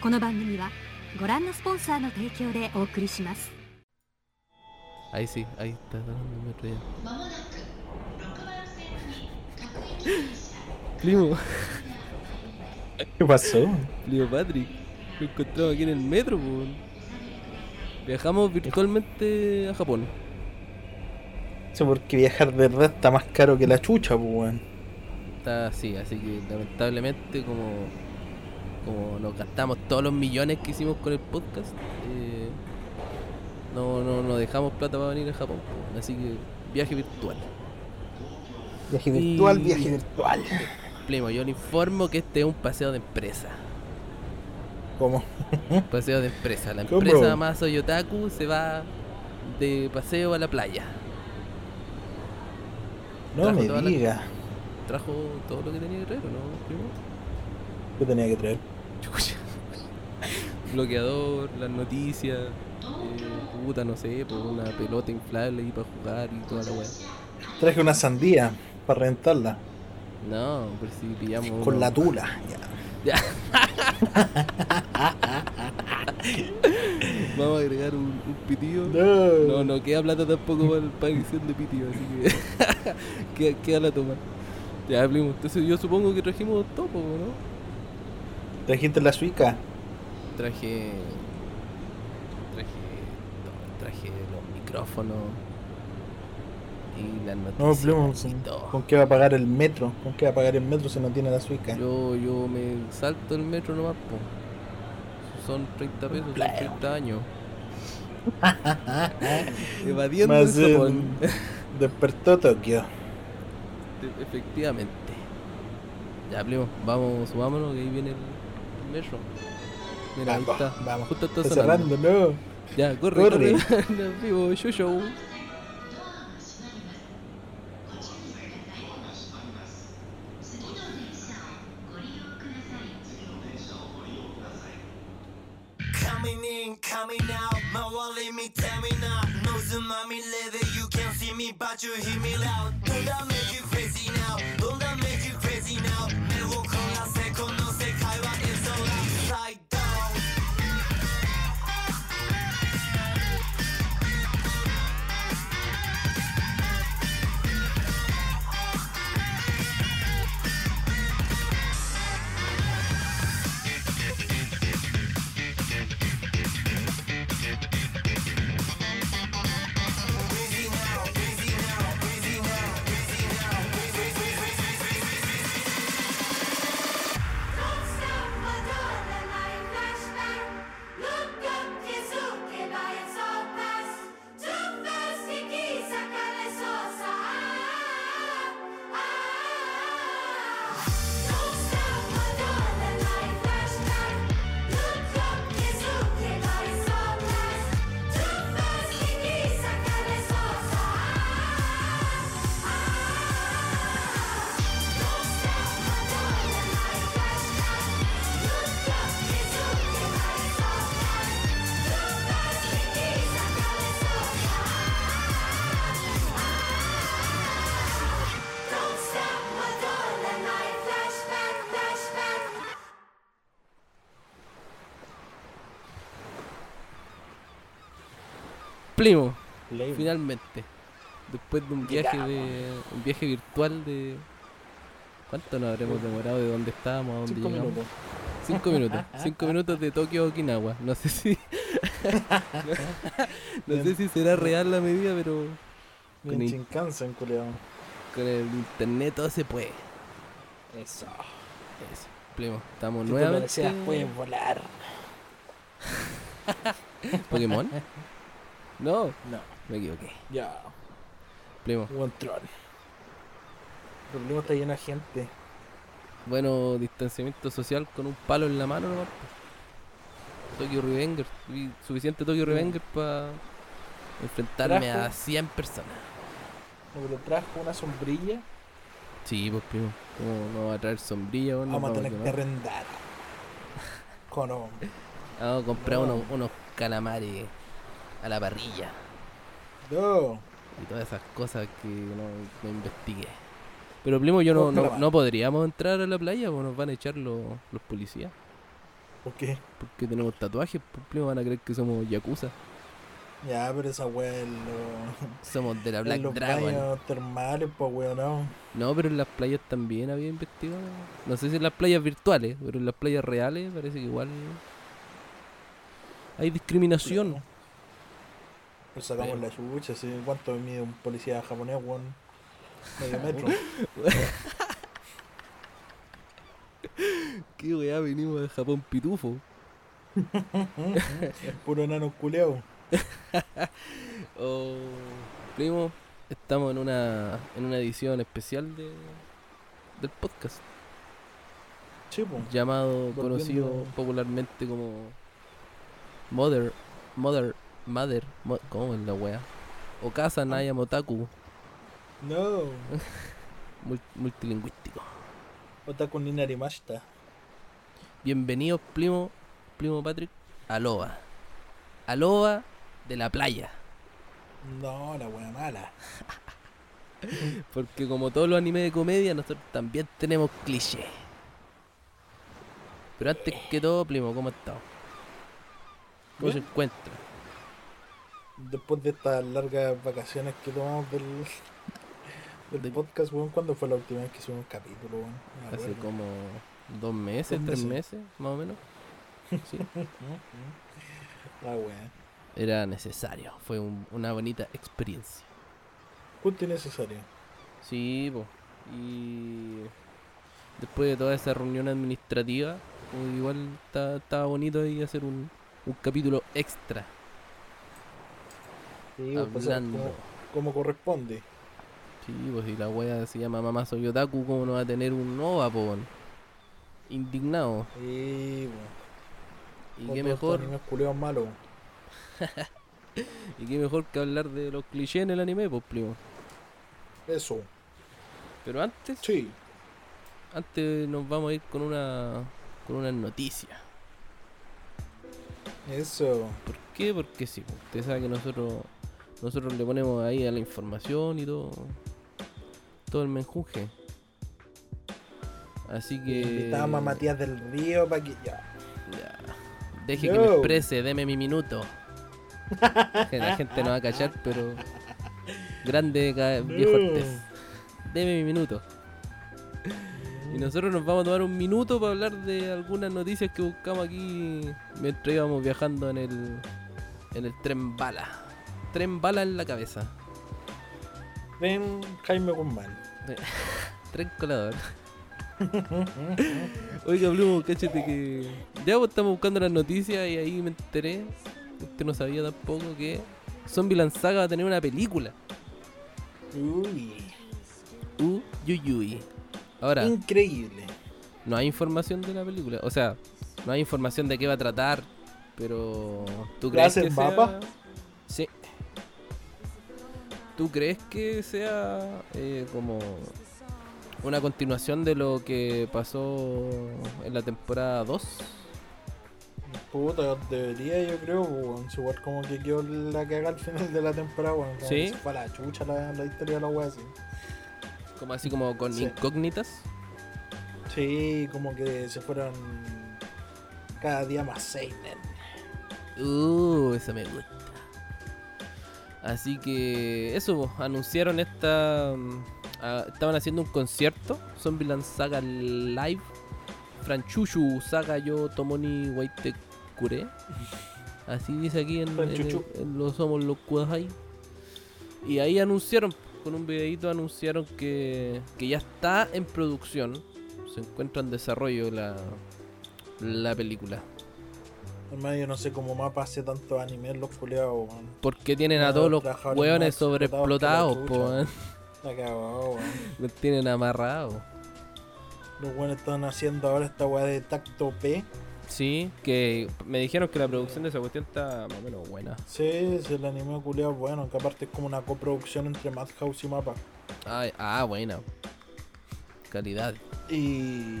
この番組はご覧のスポンサーの提供でお送りします Ahí sí, ahí está dando el metro ya. Primo, ¿Qué pasó? Primo Patrick, lo encontramos aquí en el metro, po. Viajamos virtualmente a Japón. Eso porque viajar de verdad está más caro que la chucha, pues, weón. Está así, así que lamentablemente como, como nos gastamos todos los millones que hicimos con el podcast, eh, no, no, no dejamos plata para venir a Japón. Así que viaje virtual. Viaje Y- virtual, viaje virtual. Primo, yo le informo que este es un paseo de empresa. ¿Cómo? Paseo de empresa. La ¿Cómo? empresa Maso Yotaku se va de paseo a la playa. No Trajo me toda la- diga. Trajo todo lo que tenía que traer, ¿o ¿no, primo? ¿Qué tenía que traer? Bloqueador, las noticias, eh, puta, no sé, por una pelota inflable ahí para jugar y toda la weá. Traje una sandía para rentarla. No, por si pillamos. Con uno- la tula. Ya. Ya. Vamos a agregar un, un pitido. No, no queda plata tampoco para, para edición de pitido, así que queda, queda la toma. Ya, primo. Entonces yo supongo que trajimos topo, ¿no? Trajiste la suica. Traje. Traje. todo, Traje los micrófonos. Y las No, noticias. Plum, y ¿con, todo. ¿con qué va a pagar el metro? ¿Con qué va a pagar el metro si no tiene la suica? Yo, yo me salto el metro nomás, po. Son 30 pesos, son Pleo. 30 años. Evadiendo Más Japón. despertó Tokio. Efectivamente. Ya, primo, vamos, subámonos que ahí viene el metro. Mira, ahí Vamos, está. vamos. Justo está Está sonando. cerrando, no. Ya, corre, corre. Corre. Vivo, yo, yo. Coming in, coming out, my wallet me tell me now. No you can't see me, but you hear me loud. Don't make you crazy Lame. finalmente. Después de un viaje de. un viaje virtual de. ¿Cuánto nos habremos demorado de dónde estábamos a dónde Cinco llegamos? minutos. Cinco minutos. Cinco minutos de Tokio a Okinawa. No sé si. no sé si será real la medida, pero. Con, in- Shinkansen, con el internet todo se puede. Eso. Eso. Primo, estamos nuevamente. puedes volar. ¿Pokémon? No, No. me equivoqué. Ya. Primo. Buen troll. El problema está lleno de gente. Bueno, distanciamiento social con un palo en la mano nomás. Tokyo Revenger. Suficiente Tokyo Revenger para enfrentarme Trajo- a 100 personas. No, pero trajo una sombrilla. Sí, pues primo. ¿Cómo no va a traer sombrilla? o no Vamos a tener que arrendar. Con un- Vamos a comprar No. unos, unos calamares a la parrilla No. y todas esas cosas que no, no investigué. Pero primo, yo no, no, no podríamos entrar a la playa o nos van a echar los, los policías. ¿Por qué? Porque tenemos tatuajes, pues primo, van a creer que somos Yakuza. Ya, pero esa weá es lo- Somos de la en Black los Dragon. termales, pues weón, no. No, pero en las playas también había investigado. No sé si en las playas virtuales, pero en las playas reales parece que igual hay discriminación. Pues sacamos Pero- la chucha, ¿sí? ¿Cuánto mide un policía japonés, weón? Medio metro. ¿Qué weá venimos de Japón pitufo? Puro enano culeado. Oh, primo, estamos en una en una edición especial de del podcast pues. llamado Volviendo- conocido popularmente como Mother Mother Mother Mo- ¿cómo es la wea? Okasa Naya Motaku No. mul- multilingüístico. Otaku ni narimashita. Bienvenidos, primo, primo Patrick, a Loba. A Loba de la playa. No, la wea mala. Porque como todos los animes de comedia, nosotros también tenemos clichés. Pero antes que todo, primo, ¿cómo está? ¿Cómo se encuentra? Después de estas largas vacaciones que tomamos del, del De- podcast, weón, ¿cuándo fue la última vez que hicimos un capítulo, weón? Hace acuerdo. como dos meses, tres meses. meses, más o menos. Sí. La wea. Era necesario, fue un- una bonita experiencia. Justo y necesario. Sí, po. Y después de toda esa reunión administrativa, pues igual está- estaba bonito ahí hacer un, un capítulo extra. Sí, hablando. como, como corresponde. Sí, pues si la wea se llama Mamá Soy Otaku, ¿cómo no va a tener un Nova? Indignado. Sí, Y qué mejor, malos. y qué mejor que hablar de los clichés en el anime, pues primo. Eso. Pero antes, Sí. antes nos vamos a ir con una con una noticia. Eso. ¿Por qué? Porque sí, usted sabe que nosotros nosotros le ponemos ahí a la información y todo todo el menjunje. Así que Invitábamos a Matías del Río para que. Ya. Ya. Deje que me exprese, deme mi minuto. La gente no va a cachar, pero. Grande viejo No. Artés. Deme mi minuto. Y nosotros nos vamos a tomar un minuto para hablar de algunas noticias que buscamos aquí mientras íbamos viajando en el. en el tren bala. Tren bala en la cabeza. Ven Jaime Guzmán. Tren colador. Oiga, Blue, cáchate que. Ya pues, estamos buscando las noticias y ahí me enteré. Usted no sabía tampoco que Zombieland Saga va a tener una película. Uy. Uh, Yuyui. Ahora, Increíble. no hay información de la película. O sea, no hay información de qué va a tratar. Pero. ¿Tú ¿Va a crees que sea.? mapa? Sí. ¿Tú crees que sea eh, como una continuación de lo que pasó en la temporada 2? Puta, debería yo creo, weón. Si igual como que quedó la caga al final de la temporada, weón. ¿Sí? que se fue a la chucha la, la historia de la wea así. Como así como con Sí. incógnitas. Sí, como que se fueron cada día más seinen. Uh, eso me gusta. Así que eso, anunciaron esta... mm, estaban haciendo un concierto, Zombieland Saga Live, Franchushu Saga Yo Tomoni Waite Kure. Así dice aquí en, en, Franchuchu. en los Somos los Kudahai. Y ahí anunciaron, con un videito anunciaron que, que ya está en producción, se encuentra en desarrollo la, la película. Hermano, yo no sé cómo más pase tantos animes los culiados, weón. Porque tienen a todos los hueones sobreexplotados, weón. La cagado, weón. Los tienen amarrados. Los weones están haciendo ahora esta weá de tacto P. Sí, que me dijeron que la producción de esa cuestión está más o menos buena. Sí, el anime culiado bueno, que aparte es como una coproducción entre Madhouse y Mapa. Ay, ah, buena. Calidad. Y.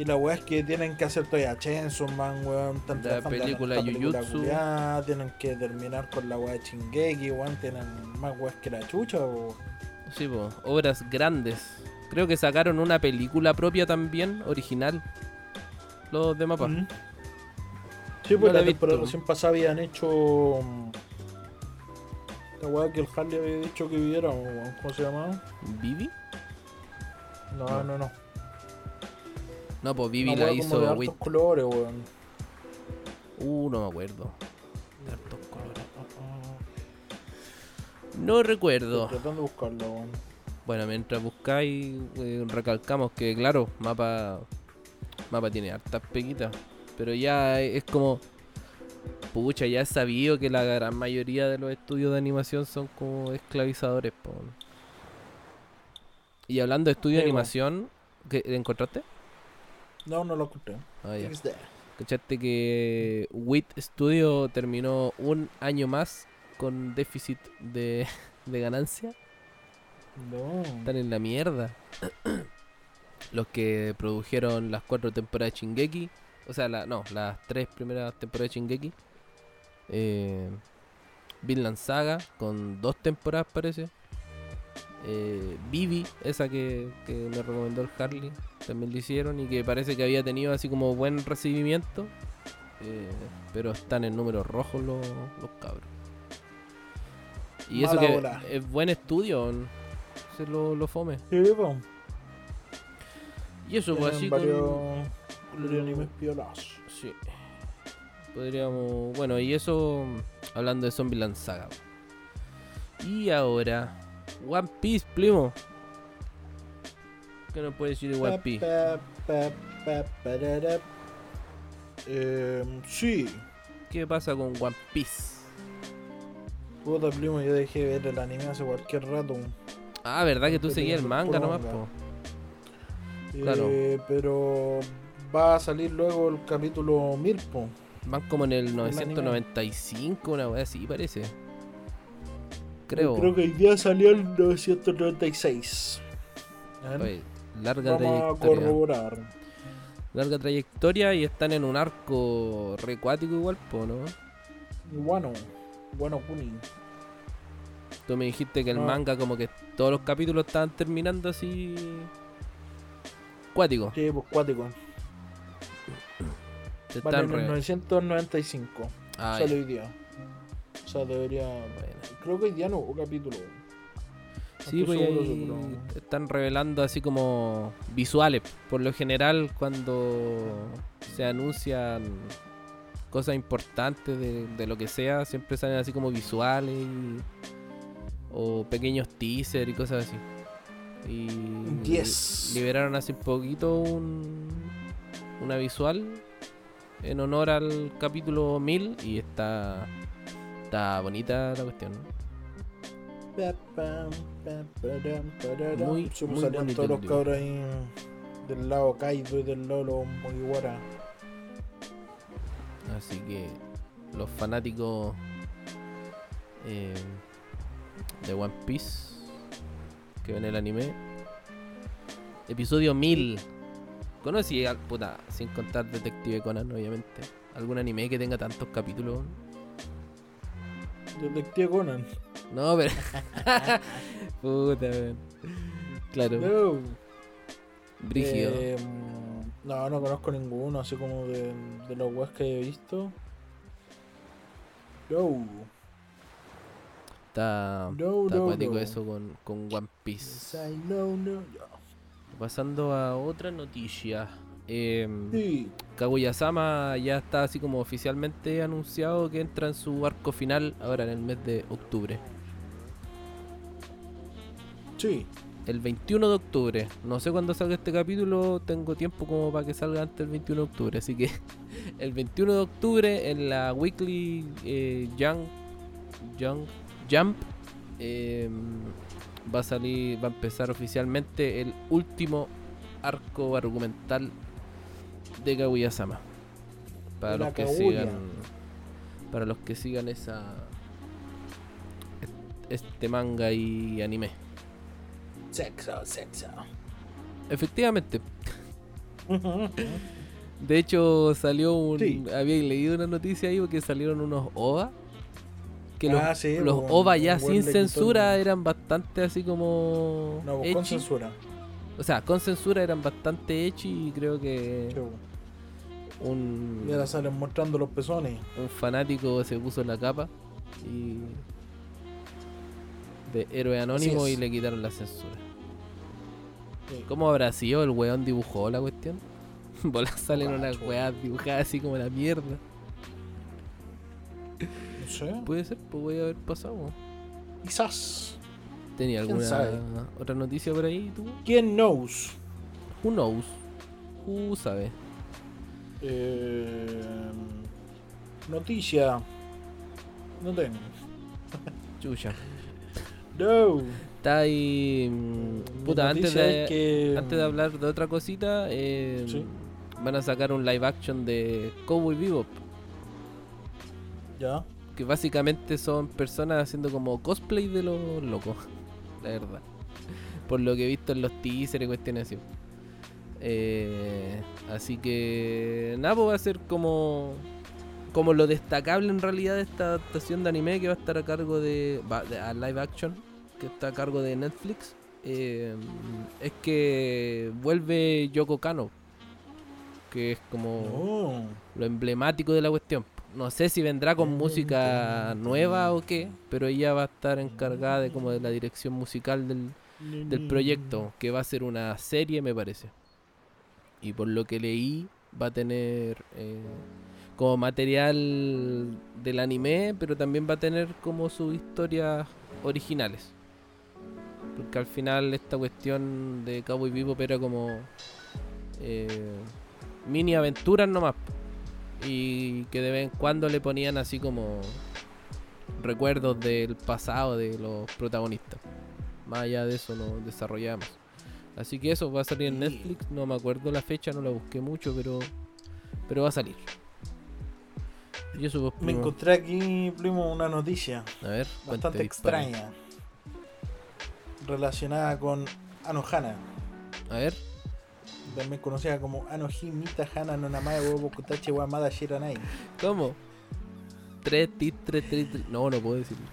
Y la weá es que tienen que hacer todavía Chainsaw Man, weón. Están La película Jujutsu. culiá, Tienen que terminar con la weá de Chingeki, weón. Tienen más weas que la chucha, weón. Sí, po, obras grandes. Creo que sacaron una película propia también, original. los de mapa. Sí, pues la temporada pasada habían hecho. mm, La weá que el Harley había dicho que viviera, weón. ¿cómo se llamaba? ¿Vivi? No, No. no, no. No, pues Vivi la de hizo hartos Wit. colores, weón. Uh, no me acuerdo. De hartos colores. No recuerdo. Estoy tratando de buscarlo, weón. Bueno, mientras buscáis, eh, recalcamos que, claro, mapa mapa tiene hartas peguitas. Pero ya es como. Pucha, ya es sabido que la gran mayoría de los estudios de animación son como esclavizadores. po. Y hablando de estudios de Sí, animación, ¿qué, ¿encontraste? No, no lo. Ah, ya. It's there. ¿Cachaste que WIT Studio terminó un año más con déficit de, de ganancia? No. Están en la mierda. Los que produjeron las cuatro temporadas de Shingeki. O sea, la, no, las tres primeras temporadas de Shingeki. Eh, Vinland Saga, con dos temporadas parece. Eh, Vivi, esa que, que me recomendó el Harley, también lo hicieron y que parece que había tenido así como buen recibimiento. Eh, pero están en números rojos los, los cabros. Y eso que bola. es buen estudio, se lo, lo fome. Sí. Y eso, pues así varios, con- varios animes piolas. Sí. Podríamos. Bueno, y eso hablando de Zombieland Saga. Y ahora, One Piece, primo. ¿Qué nos puede decir de One Piece? Eh, sí, ¿Qué pasa con One Piece? puta primo, yo dejé de ver el anime hace cualquier rato. Ah, ¿verdad que tú Estoy seguías el manga nomás, po? Eh, Claro. pero va a salir luego el capítulo 1000, po. Van como en el anime. 995, una wea así parece. Creo. Creo que hoy día salió el 996. A ver, Oye, larga Vamos a trayectoria. corroborar. Larga trayectoria y están en un arco recuático igual, po, ¿no? Bueno, bueno, Kuni. Tú me dijiste que el No. manga como que todos los capítulos estaban terminando así... Cuático. Sí, pues cuático. Se Vale, están en el re- 995. Ah, hoy día. O sea, debería. Bueno. Creo que hoy día no hubo capítulo. Sí, pues están revelando así como visuales. Por lo general, cuando se anuncian cosas importantes de, de lo que sea, siempre salen así como visuales y- o pequeños teasers y cosas así. Y Yes. liberaron hace poquito un, una visual en honor al capítulo 1000 y está, está bonita la cuestión. Muy, muy salían bonito todos los cabros ahí del lado Kaido y del lado los Mugiwara. Así que los fanáticos eh, de One Piece que ven el anime. Episodio 1000. Conocí al puta, sin contar Detective Conan, obviamente. ¿Algún anime que tenga tantos capítulos? Detective Conan. No, pero. puta, weón. Claro, No. brígido. Eh, no, no conozco ninguno, así como de, de los webs que he visto. No. está No, está no, acuático eso con, con One Piece. Yes, I know. Pasando a otra noticia. Sí. Kaguya-sama ya está así como oficialmente anunciado que entra en su arco final ahora en el mes de octubre. Sí. El 21 de octubre. No sé cuándo salga este capítulo, tengo tiempo como para que salga antes del 21 de octubre. Así que el 21 de octubre en la Weekly eh, Young, Young Jump em, va a salir, va a empezar oficialmente el último arco argumental de Kaguya-sama. Para los que Kaguya. sigan, para los que sigan esa este manga y anime. Sexo, sexo. Efectivamente. De hecho, salió un. Sí. Había leído una noticia ahí porque salieron unos OVA. Que los, Ah, sí, los OVA ya sin censura eran bastante así como. No, con censura. O sea, con censura eran bastante hechos y creo que. Un, Y ahora salen mostrando los pezones. un fanático se puso la capa y de héroe anónimo y le quitaron la censura. Sí. ¿Cómo habrá sido? ¿El weón dibujó la cuestión? Bolas salen unas weas dibujadas así como la mierda. No sé. Puede ser, pues voy a haber pasado. Quizás. ¿Tenía ¿Quién alguna sabe? otra noticia por ahí tú? ¿Quién knows? Who knows? Who sabe? Eh, noticia. No tengo. Chucha. No. Está ahí. mm, Puta, antes de, que- antes de hablar de otra cosita, eh, Sí. van a sacar un live action de Cowboy Bebop. Ya. Que básicamente son personas haciendo como cosplay de los locos. La verdad. Por lo que he visto en los teasers y cuestiones así. Eh, así que. Nada, pues va a ser como. Como lo destacable en realidad de esta adaptación de anime que va a estar a cargo de. de- a live action. Que está a cargo de Netflix. eh, es que vuelve Yoko Kano. Que es como Oh. lo emblemático de la cuestión. No sé si vendrá con música nueva o qué, pero ella va a estar encargada de como de la dirección musical del, del proyecto, que va a ser una serie, me parece. Y por lo que leí, va a tener eh, como material del anime, pero también va a tener como sus historias originales. Porque al final esta cuestión de Cowboy Bebop era como eh, mini aventuras nomás. Y que de vez en cuando le ponían así como recuerdos del pasado de los protagonistas. Más allá de eso no desarrollamos. Así que eso va a salir en. Netflix, no me acuerdo la fecha, no la busqué mucho, pero pero va a salir. Y eso pues, Me encontré aquí, primo, una noticia A ver, bastante cuente, extraña. Relacionada con Anohana. A ver, También conocida como Anohi Mita Hana no Namae Wobo Kutachi wa Mada Shiranai. ¿cómo? 3 tit 3 3 No, no puedo decirlo.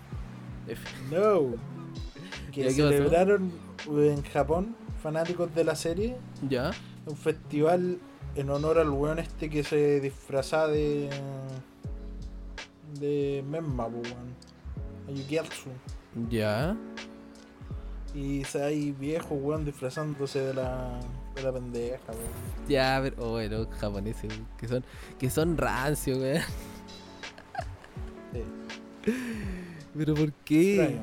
F. No. ¿Ya Que pasó? celebraron en Japón, fanáticos de la serie, ¿Ya? un festival en honor al weón este que se disfrazaba de. de Memma, weón. Ayukiatsu. ¿Ya? Y hay viejos, weón, disfrazándose de la. La pendeja, weón. Ya, pero oh, bueno, los japoneses weón, que son que son rancios, weón. Sí, Pero ¿por qué? extraño.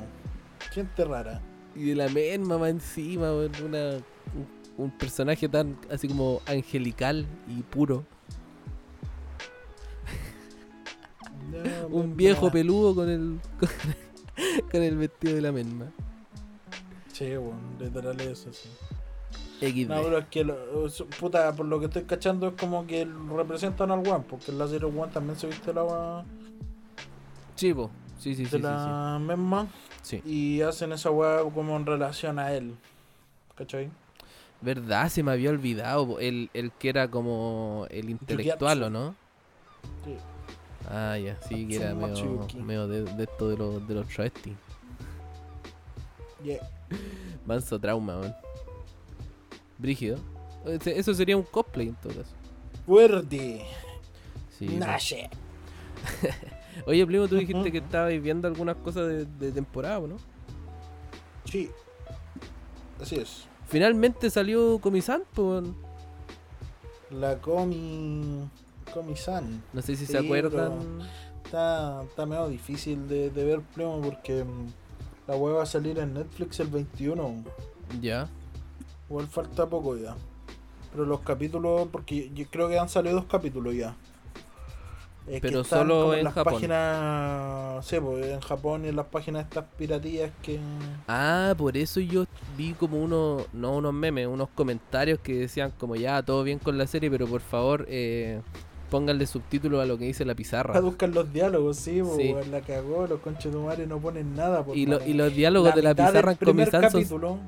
Gente rara. Y de la misma más encima, weón, una un, un personaje tan así como angelical y puro. No, Un viejo peludo con el con, con el vestido de la misma. Sí, weón, literal eso, sí. XD. No, pero es que, lo- puta, por lo que estoy cachando es como que representan al weón, porque en la serie weón también se viste la Sí, po. Sí, sí, sí, de sí, la misma sí. Sí. y hacen esa weá como en relación a él. ¿Cachai? ¿Verdad? Se me había olvidado. El, el que era como el intelectual, ¿o no? Sí. Ah, ya, sí, que era medio, medio de, de esto de los, de los travestis. Yeah. Manso trauma, man. Brígido. Ese- Eso sería un cosplay en todo caso. Fuerte. Sí, po. Nashe. Oye, primo, tú dijiste que estabas viendo algunas cosas de, de temporada, ¿no? Sí. Así es. Finalmente salió Comisan, pues. La Comi. Comi-san. No sé si Sí, se acuerdan. Está, está medio difícil de, de ver, primo, porque mm, la weá va a salir en Netflix el 21. Ya. Igual falta poco ya. Pero los capítulos, porque yo creo que han salido dos capítulos ya. Es Pero solo como en las Japón. páginas, sí, pues en Japón y en las páginas estas piratillas que... Ah, por eso yo vi como unos, no unos memes, unos comentarios que decían como ya, todo bien con la serie, pero por favor, eh, pónganle subtítulos a lo que dice la pizarra. Traduzcan los diálogos, sí, pues Sí. la cagó, los conchetumares no ponen nada. Pues, Y, lo- mano. y los diálogos de la pizarra en Comisan son...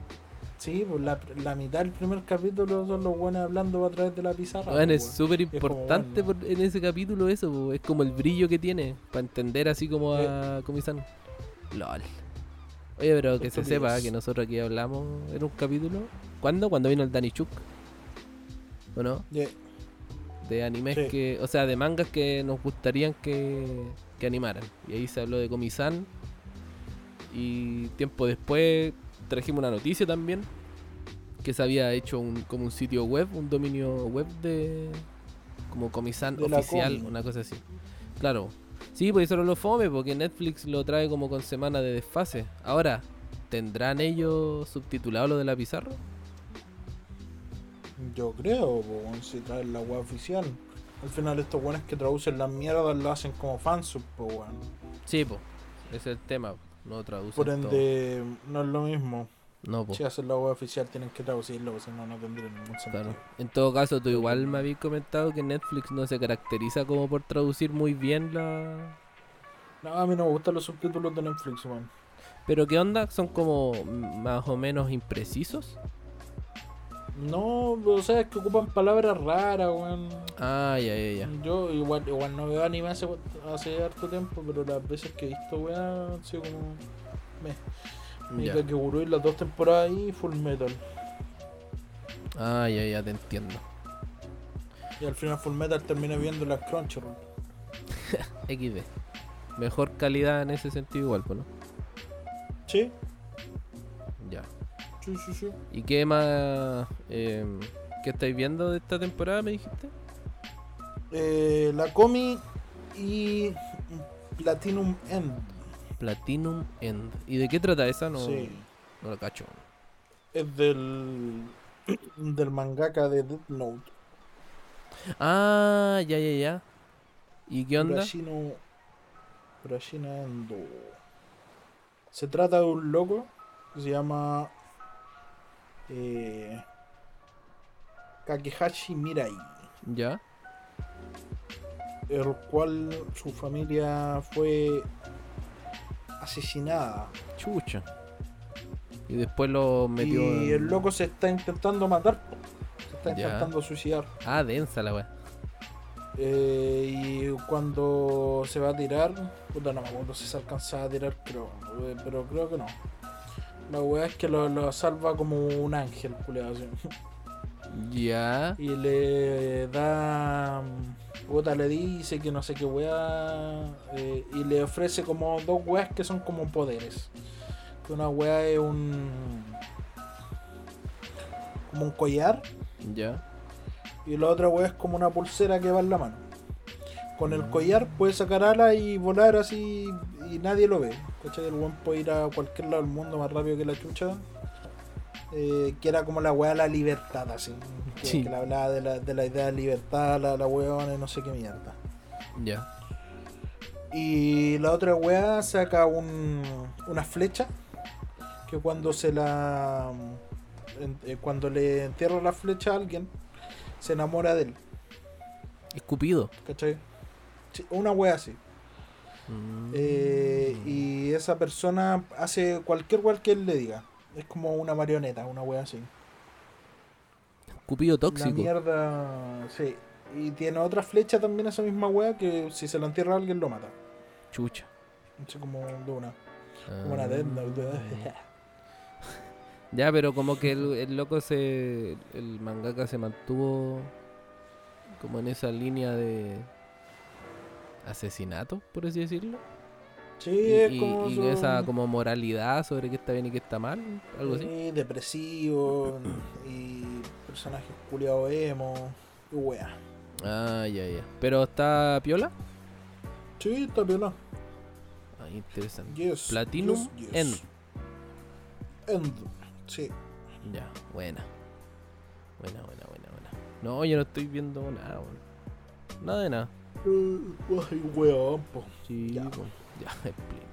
Sí, pues la, la mitad del primer capítulo son los buenos hablando a través de la pizarra. Bueno, pues, es súper importante bueno. en ese capítulo eso, po, es como el brillo que tiene, para entender así como a Comisan. LOL. Oye, pero que se sepa que nosotros aquí hablamos en un capítulo. ¿Cuándo? Cuando vino el Danny Chuk. ¿O no? Yeah. de animes Sí. que, o sea, de mangas que nos gustarían que, que animaran. Y ahí se habló de Komi-san. Y tiempo después trajimos una noticia también que se había hecho un, como un sitio web, un dominio web de como la oficial, una cosa así. Claro. Sí, pues eso no lo fome porque Netflix lo trae como con semana de desfase. Ahora, ¿tendrán ellos subtitulado lo de la pizarra? Yo creo, si traen la web oficial. Al final estos weones que traducen las mierdas lo hacen como fansub, pues weón. Sí, pues. Ese es el tema. No traducen Por todo. ende, no es lo mismo. No, po. Si hacen la web oficial tienen que traducirlo, porque si no, no tendría ningún sentido. Claro. En todo caso, tú igual me habías comentado que Netflix no se caracteriza como por traducir muy bien la... No, a mí no me gustan los subtítulos de Netflix, weón. Pero ¿qué onda? ¿Son como más o menos imprecisos? No, o sea, es que ocupan palabras raras, weón. Ah, ya, ya, ya. Yo igual, igual no veo anime hace, hace harto tiempo, pero las veces que he visto, weón, han sido como... Me, me Ya. Kakegurui las dos temporadas y Full Metal. Ah, ya, ya, te entiendo. Y al final Full Metal terminé viendo las Crunchyroll. XD. Mejor calidad en ese sentido igual, pues, ¿no? Sí. Sí, sí, sí. ¿Y qué más... Eh, ¿Qué estáis viendo de esta temporada, me dijiste? Eh, la Comi y Platinum End. Platinum End. ¿Y de qué trata esa? No, Sí. no la cacho. Es del, del mangaka de Death Note. Ah, ya, ya, ya. ¿Y qué onda? Urashino, Urashina Endo. Se trata de un loco que se llama eh, Kakehashi Mirai, Ya. el cual su familia fue asesinada Chucha. Y después lo metió. y en- el loco se está intentando matar, se está Ya. intentando suicidar. Ah, densa la weá. Eh, y cuando se va a tirar, puta no me acuerdo si se alcanza a tirar, creo, eh, pero creo que no. La weá es que lo, lo salva como un ángel, culiao, así. Ya. Y le da. Puta, le dice que no sé qué weá. eh, y le ofrece como dos weas que son como poderes. Que una weá es un. como un collar. Ya. Y la otra weá es como una pulsera que va en la mano. Con el collar puede sacar alas y volar así y nadie lo ve. ¿Cachai? El weón puede ir a cualquier lado del mundo más rápido que la chucha. Eh, que era como la weá de la libertad, así. Que, Sí. que le hablaba de la, de la idea de libertad, la, la weona y no sé qué mierda. Ya. Y la otra weá saca un, una flecha que cuando se la. eh, cuando le entierra la flecha a alguien, se enamora de él. Escupido. ¿Cachai? Una wea así. Mm. Eh, y esa persona hace cualquier wea que él le diga. Es como una marioneta, una wea así. Escupido La tóxico. mierda. Sí. Y tiene otra flecha también esa misma wea que si se la entierra a alguien lo mata. Chucha. Como de una. Como una Ah. Note. Ya, pero como que el, el loco se. El mangaka se mantuvo como en esa línea de asesinato, por así decirlo. Sí, Y, es como. y su- esa como moralidad sobre qué está bien y qué está mal, algo así. Sí, depresivo. y personajes culiados emo. Y wea. Ah, ya, ya. Pero está piola. Sí, está piola. Ah, interesante. Yes. Platinum yes, yes. End. End. Sí. Ya, buena. Buena, buena, buena, buena. No, yo no estoy viendo nada, weón. Nada de nada. Ay, weón, po. Sí, Ya. po. Ya, explico.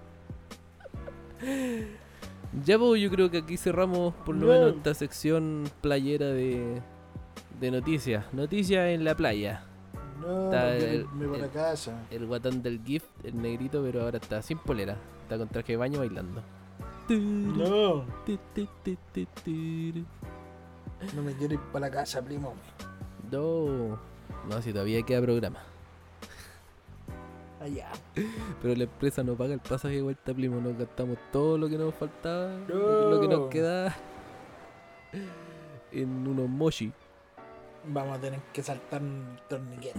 Ya, pues yo creo que aquí cerramos por lo menos esta sección playera de, de noticias. Noticias en la playa. No, Está el- irme para el- casa. El guatón del gift, el negrito, pero ahora está sin polera. Está con traje de baño bailando. No, no me quiero ir para la casa, primo. No, no, si todavía queda programa. Allá. Pero la empresa no paga el pasaje de vuelta, primo. Nos gastamos todo lo que nos faltaba, No. lo que nos queda en unos mochi. Vamos a tener que saltar un torniquete.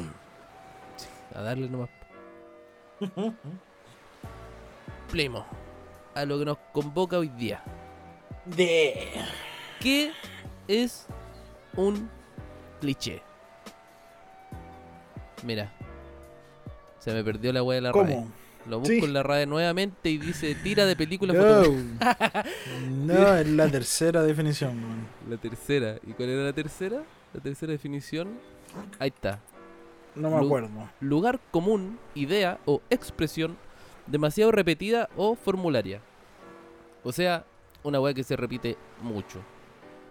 A darle nomás. Primo, a lo que nos convoca hoy día. De. ¿Qué es un cliché? Mira. Se me perdió la wea de la RAE. ¿Cómo? Lo busco Sí. en la RAE nuevamente y dice tira de película No. es la tercera definición, weón. La tercera. ¿Y cuál era la tercera? La tercera definición. Ahí está. No me Lu- acuerdo. Lugar común, idea o expresión demasiado repetida o formularia. O sea, una weá que se repite mucho.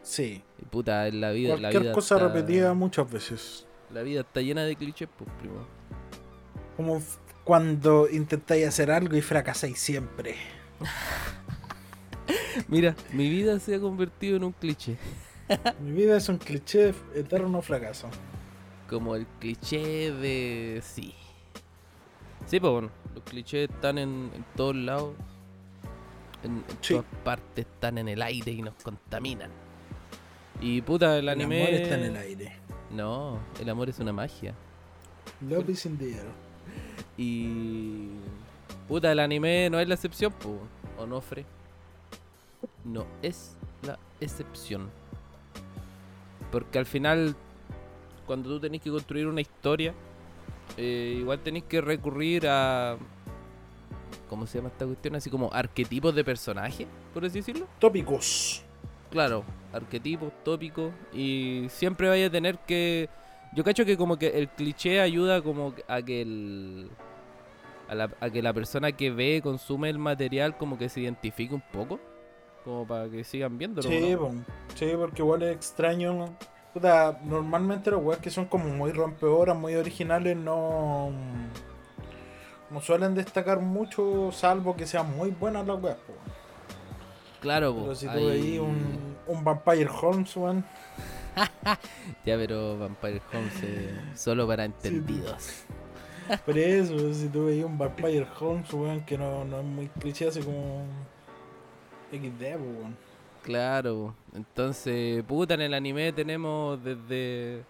Sí. Y puta, en la vida. la Cualquier vida cosa está- repetida muchas veces. La vida está llena de clichés, pues, primo. Como cuando intentáis hacer algo y fracasáis siempre. Mira, mi vida se ha convertido en un cliché. Mi vida es un cliché eterno fracaso. Como el cliché de. Sí. Sí, pues bueno, los clichés están en, en todos lados. En, en Sí. todas partes están en el aire y nos contaminan. Y puta, el anime. El amor está en el aire. No, el amor es una magia. Love is in the air. Y. Puta, el anime no es la excepción, po. Onofre. No es la excepción. Porque al final, cuando tú tenés que construir una historia, eh, igual tenés que recurrir a. ¿Cómo se llama esta cuestión? Así como arquetipos de personaje, por así decirlo. Tópicos. Claro, arquetipos, tópicos. Y siempre vaya a tener que. Yo cacho que como que el cliché ayuda como a que el. A, la- a que la persona que ve, consume el material, como que se identifique un poco. Como para que sigan viéndolo. Sí, sí, porque igual es extraño. ¿no? Puta, normalmente los weas que son como muy rompedoras, muy originales, no. No suelen destacar mucho, salvo que sean muy buenas las weas. Claro, po, Pero si tú veis un, un Vampire Holmes, weón. Ya, pero Vampire Homes es solo para entendidos. Por eso, si tú veis un Vampire Holmes, weón, que no, no es muy cliché, así como. XD, po, weón. Claro, entonces, puta, en el anime tenemos desde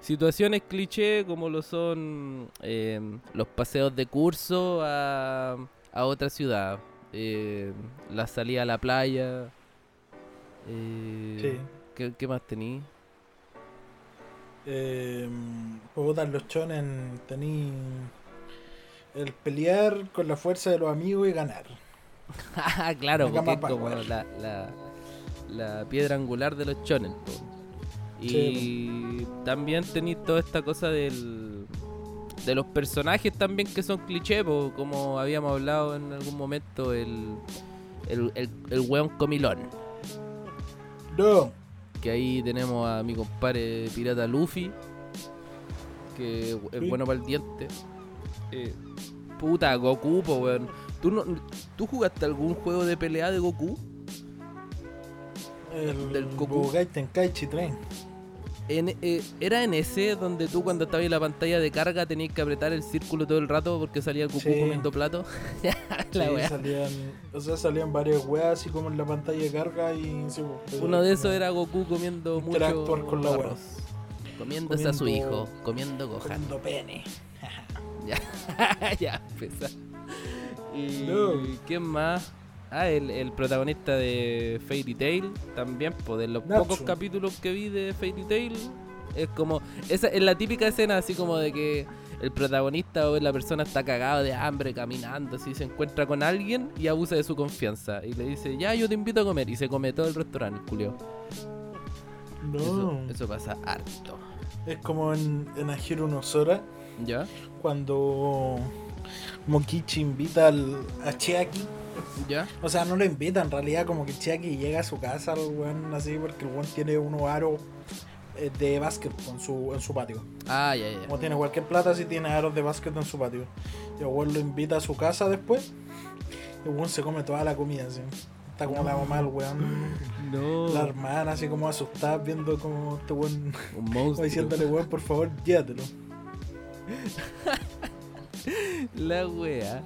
situaciones cliché como lo son eh, los paseos de curso a, a otra ciudad, eh, la salida a la playa. eh, Sí. ¿qué, qué más tení? Eh, puta, los chonen tení el pelear con la fuerza de los amigos y ganar. Ah, claro, La porque es como la, la, la piedra angular de los shonen. po. Y también tenéis toda esta cosa del, de los personajes también que son cliché, po, como habíamos hablado en algún momento, el, el, el, el weón comilón. No, Que ahí tenemos a mi compadre pirata Luffy, que es Sí. bueno para el diente. Eh, puta, Goku, po, weón. ¿Tú, no, ¿Tú jugaste algún juego de pelea de Goku? el Del Goku. Budokai Tenkaichi 3. En, eh, ¿Era en ese donde tú cuando estabas en la pantalla de carga tenías que apretar el círculo todo el rato porque salía el Goku Sí. comiendo plato? la Sí, wea. salían, o sea, salían varias weas así como en la pantalla de carga y sí, pues, Uno de esos era Goku comiendo mucho con la arroz. Comiéndose a su Comiendo- hijo, comiendo Gohan. comiendo pene. ya, ya, empezó. ¿Y No. quién más? Ah, el, el protagonista de Fairy Tail también, pues de los pocos capítulos que vi de Fairy Tail, es como, esa es la típica escena así como de que el protagonista o la persona está cagado de hambre caminando, así se encuentra con alguien y abusa de su confianza y le dice, ya yo te invito a comer y se come todo el restaurante, Julio. No, Eso, eso pasa harto. es como en, en Ajiro no Sora ¿Ya? cuando Mokichi invita al, a Chiaki. ¿Ya? O sea, no lo invita, en realidad como que Chiaki llega a su casa al weón así porque el weón tiene unos aros eh, de básquet en su, en su patio. Ah, ya, ya. Como tiene cualquier plata, si tiene aros de básquet en su patio. Y el weón lo invita a su casa después. Y el weón se come toda la comida así. Está como la mamá del weón. No. La hermana así como asustada viendo como este weón. Un Como monstruo. diciéndole weón, por favor, llévatelo. La wea.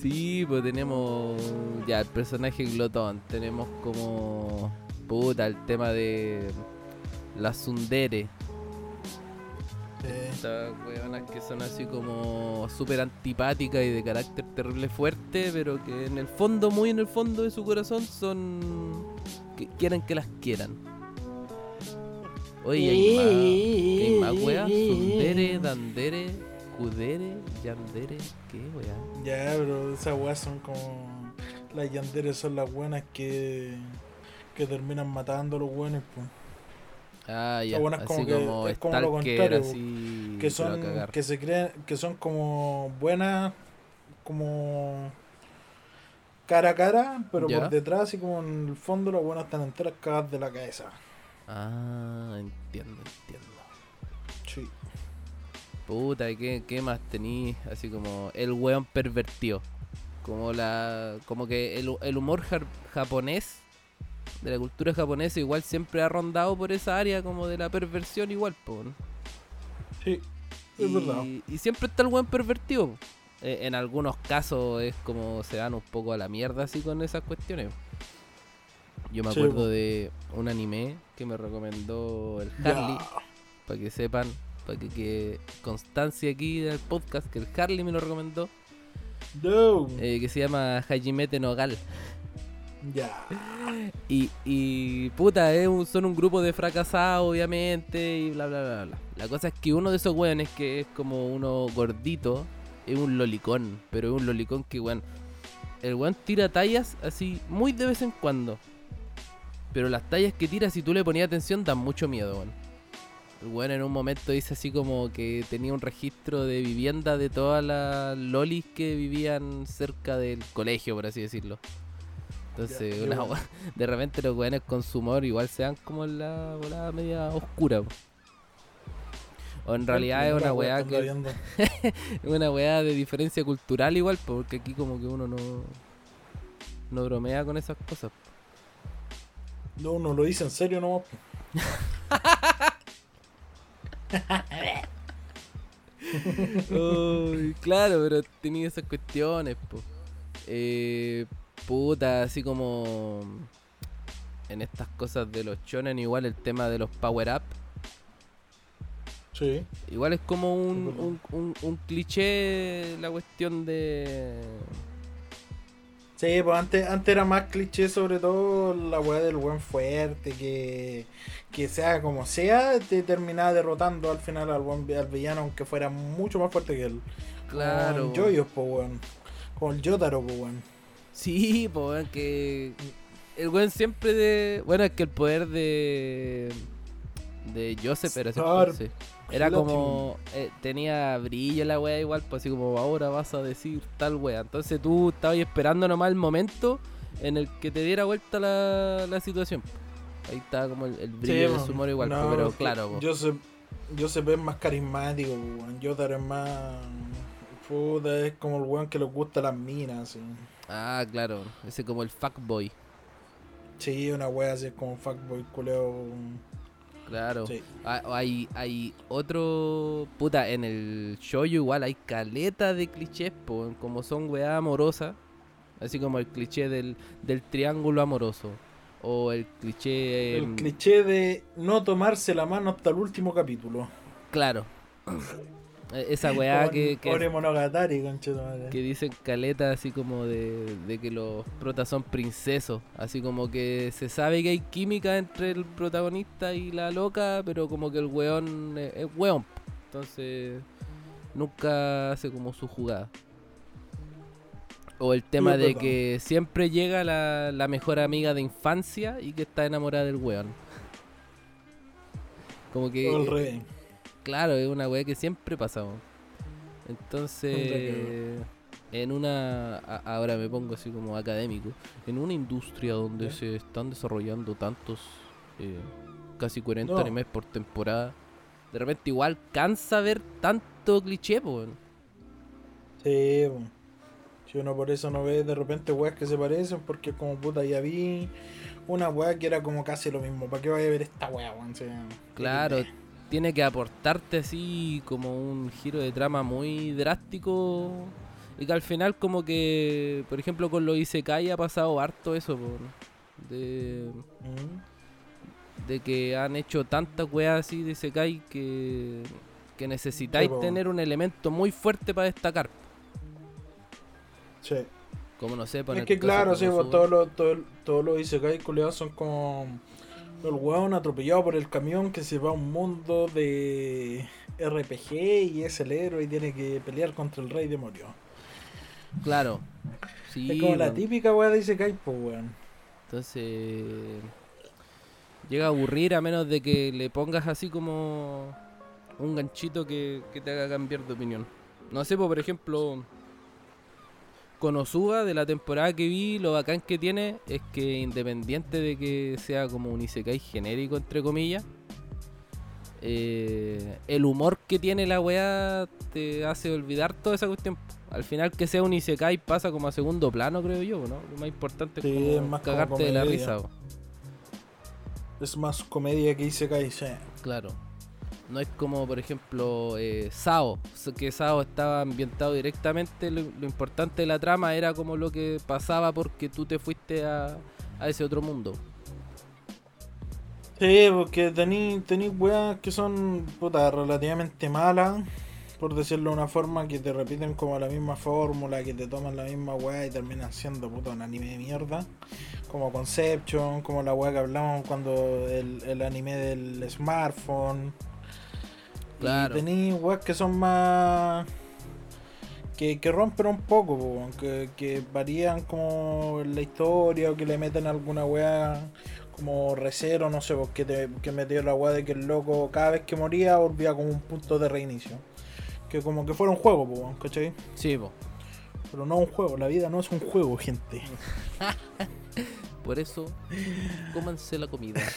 Sí, pues tenemos ya el personaje glotón. Tenemos como puta el tema de la Sundere. Estas weonas que son así como súper antipáticas y de carácter terrible fuerte, pero que en el fondo, muy en el fondo de su corazón, son. que quieren que las quieran. Oye, hay más, hay más weas. Sundere, Dandere, Kudere, Yandere, ¿qué wea? Ya, pero esas weas son como. Las yanderes son las buenas que. que terminan matando a los buenos, pues. Ah, ya, buenas así como como, que- es como lo contrario, así. que son que se creen que son como buenas como cara a cara pero Ya. por detrás así como en el fondo las buenas están enteras cagadas de la cabeza Ah, entiendo, entiendo. Puta, ¿qué, qué más tení? Así como el weón pervertido. Como la. como que el, el humor japonés, de la cultura japonesa, igual siempre ha rondado por esa área como de la perversión igual, po, ¿no? sí es y, verdad y siempre está el buen pervertido. Eh, en algunos casos es como se dan un poco a la mierda así con esas cuestiones. Yo me acuerdo de un anime que me recomendó el. Harley, para que sepan, para que, constancia aquí del podcast, que el Harley me lo recomendó, No. eh, que se llama Hajimete Nogal. ya Y, y puta, son un grupo de fracasados, obviamente, y bla, bla, bla, bla. La cosa es que uno de esos weones, que es como uno gordito, es un lolicón, pero es un lolicón que, weón, el weón tira tallas así muy de vez en cuando. Pero las tallas que tira, si tú le ponías atención, dan mucho miedo, weón. El weón en un momento dice así como que tenía un registro de vivienda de todas las lolis que vivían cerca del colegio, por así decirlo. Entonces, una de repente los weones con su humor igual se dan como en la volada media oscura. po. O en realidad es una weá que es una weá de diferencia cultural igual, po, porque aquí como que uno no no bromea con esas cosas. no uno lo dice en serio no Uy, claro, pero tenía esas cuestiones, po. Eh, puta, así como en estas cosas de los shonen, igual el tema de los power up. sí Igual es como un, Es verdad. un, un- un cliché la cuestión de... Sí, pues antes, antes era más cliché, sobre todo la weá del buen fuerte, que, que sea como sea, te terminaba derrotando al final al, buen, al villano, aunque fuera mucho más fuerte que él. Claro. Con Joyos, pues weón. Con el Yotaro, pues weón. Sí, pues weón, que el weón siempre de... Bueno, es que el poder de... De Joseph era siempre... Sí. Era como... eh, tenía brillo la wea igual, pues así como ahora vas a decir tal wea. Entonces tú estabas esperando nomás el momento en el que te diera vuelta la, la situación. Ahí estaba como el, el brillo de pues, su humor igual, no, pero claro, pues. Joseph, Joseph es más carismático, weón. Yotaro es más. Puta, es como el weón que le gusta las minas, así. Ah, claro, ese como el fuckboy. Sí, una wea así, es como un fuckboy culeo. Claro. Sí. Ah, Hay, hay otro. Puta, en el shoujo igual hay caleta de clichés, po, como son weá amorosas. Así como el cliché del, del triángulo amoroso. O el cliché. El em, cliché de no tomarse la mano hasta el último capítulo. Claro. E- Esa weá que, que, Monogatari, conchetumare. que dicen caleta así como de, de que los protas son princesos. Así como que se sabe que hay química entre el protagonista y la loca, pero como que el weón es, es weón. Entonces nunca hace como su jugada. O el tema de que siempre llega la, la mejor amiga de infancia y que está enamorada del weón. Como que... Claro, es una weá que siempre pasa. weón. Entonces, en una. a- Ahora me pongo así como académico. En una industria donde se están desarrollando tantos. eh, casi 40 No. animes por temporada. De repente, igual cansa ver tanto cliché, weón. Sí, po. Si uno por eso no ve de repente weas que se parecen, porque como puta ya vi una wea que era como casi lo mismo. ¿Para qué vaya a ver esta wea, weón? Sí. Claro, tiene que aportarte así como un giro de trama muy drástico. Y que al final, como que, por ejemplo, con los Isekai ha pasado harto eso, po, de. Mm. de que han hecho tantas weas así de Sekai que que necesitáis Sí, tener un elemento muy fuerte para destacar. Sí. Como no sé, Es que claro, sí, todos los todo, todos los Isekai culiados son como el weón atropellado por el camión que se va a un mundo de RPG y es el héroe y tiene que pelear contra el rey demonio. Claro. Sí, es como la típica weá de Isekai, pues weón. Entonces llega a aburrir a menos de que le pongas así como un ganchito que, que te haga cambiar de opinión. No sé, pues, por ejemplo, con Osuga de la temporada que vi, lo bacán que tiene es que independiente de que sea como un Isekai genérico, entre comillas, eh, el humor que tiene la weá te hace olvidar toda esa cuestión. Al final que sea un Isekai pasa como a segundo plano, creo yo, ¿no? Lo más importante Sí, como es más como cagarte de la risa. Es más comedia que Isekai, sí. Claro. No es como, por ejemplo, eh, Sao, que Sao estaba ambientado directamente. Lo, importante de la trama era como lo que pasaba porque tú te fuiste a, a ese otro mundo. Sí, porque tení, tení weas que son puta, relativamente malas, por decirlo de una forma, que te repiten como la misma fórmula, que te toman la misma wea y terminan siendo puta un anime de mierda. Como Conception, como la wea que hablamos cuando el, el anime del smartphone. Claro. Tení weas que son más. Que, que rompen un poco, po, que, que varían como en la historia o que le meten alguna wea como recero, no sé, porque te, que metió la weá de que el loco cada vez que moría volvía como un punto de reinicio. Que como que fuera un juego, po, ¿cachai? Sí, po. Pero no un juego, la vida no es un juego, gente. por eso, cómanse la comida.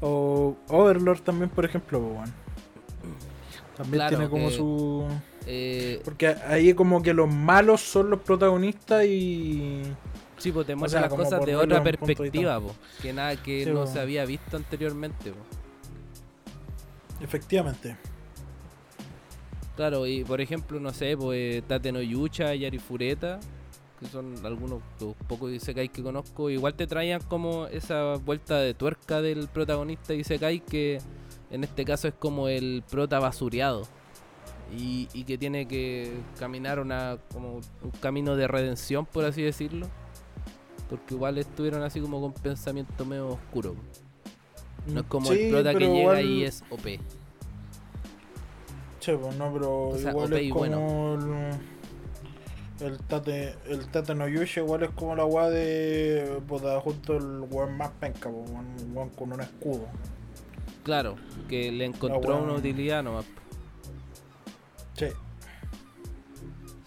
O Overlord también, por ejemplo, po. También Claro, tiene como que- su... Eh, Porque ahí como que los malos son los protagonistas y... sí, pues te O muestra sea, las cosas de otra perspectiva, po, que nada que Sí, no po. se había visto anteriormente. po. Efectivamente. Claro, y por ejemplo, no sé, pues Tate no Yucha, Yari Fureta, que son algunos los pocos Isekai que conozco, igual te traían como esa vuelta de tuerca del protagonista Isekai que en este caso es como el prota basureado. Y, y que tiene que caminar una como un camino de redención, por así decirlo. Porque igual estuvieron así como con pensamiento medio oscuro. No es como Sí, el prota que llega igual- y es OP. Che, pues no, pero O sea, igual OP es como bueno. el, el Tate, el Tate no Yusha igual es como la weá de puta, justo el weón más penca, pues, un weón con un escudo. Claro, que le encontró weá. una utilidad nomás. Sí.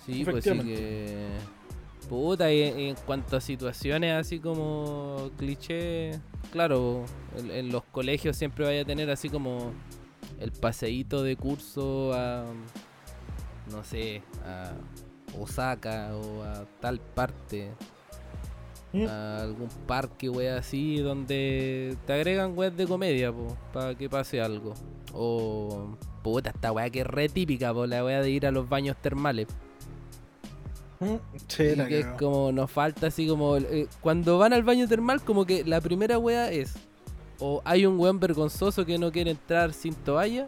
Sí, pues sí que. Puta, y en, en cuanto a situaciones así como cliché, claro, en, en los colegios siempre vaya a tener así como el paseíto de curso a. No sé, a Osaka o a tal parte. Mm. A algún parque, wea así, donde te agregan weas de comedia, para que pase algo. O. Puta, esta wea que es re típica, po, la wea de ir a los baños termales. Mm, Sí, la que es como nos falta así como eh, cuando van al baño termal como que la primera wea es o hay un weón vergonzoso que no quiere entrar sin toalla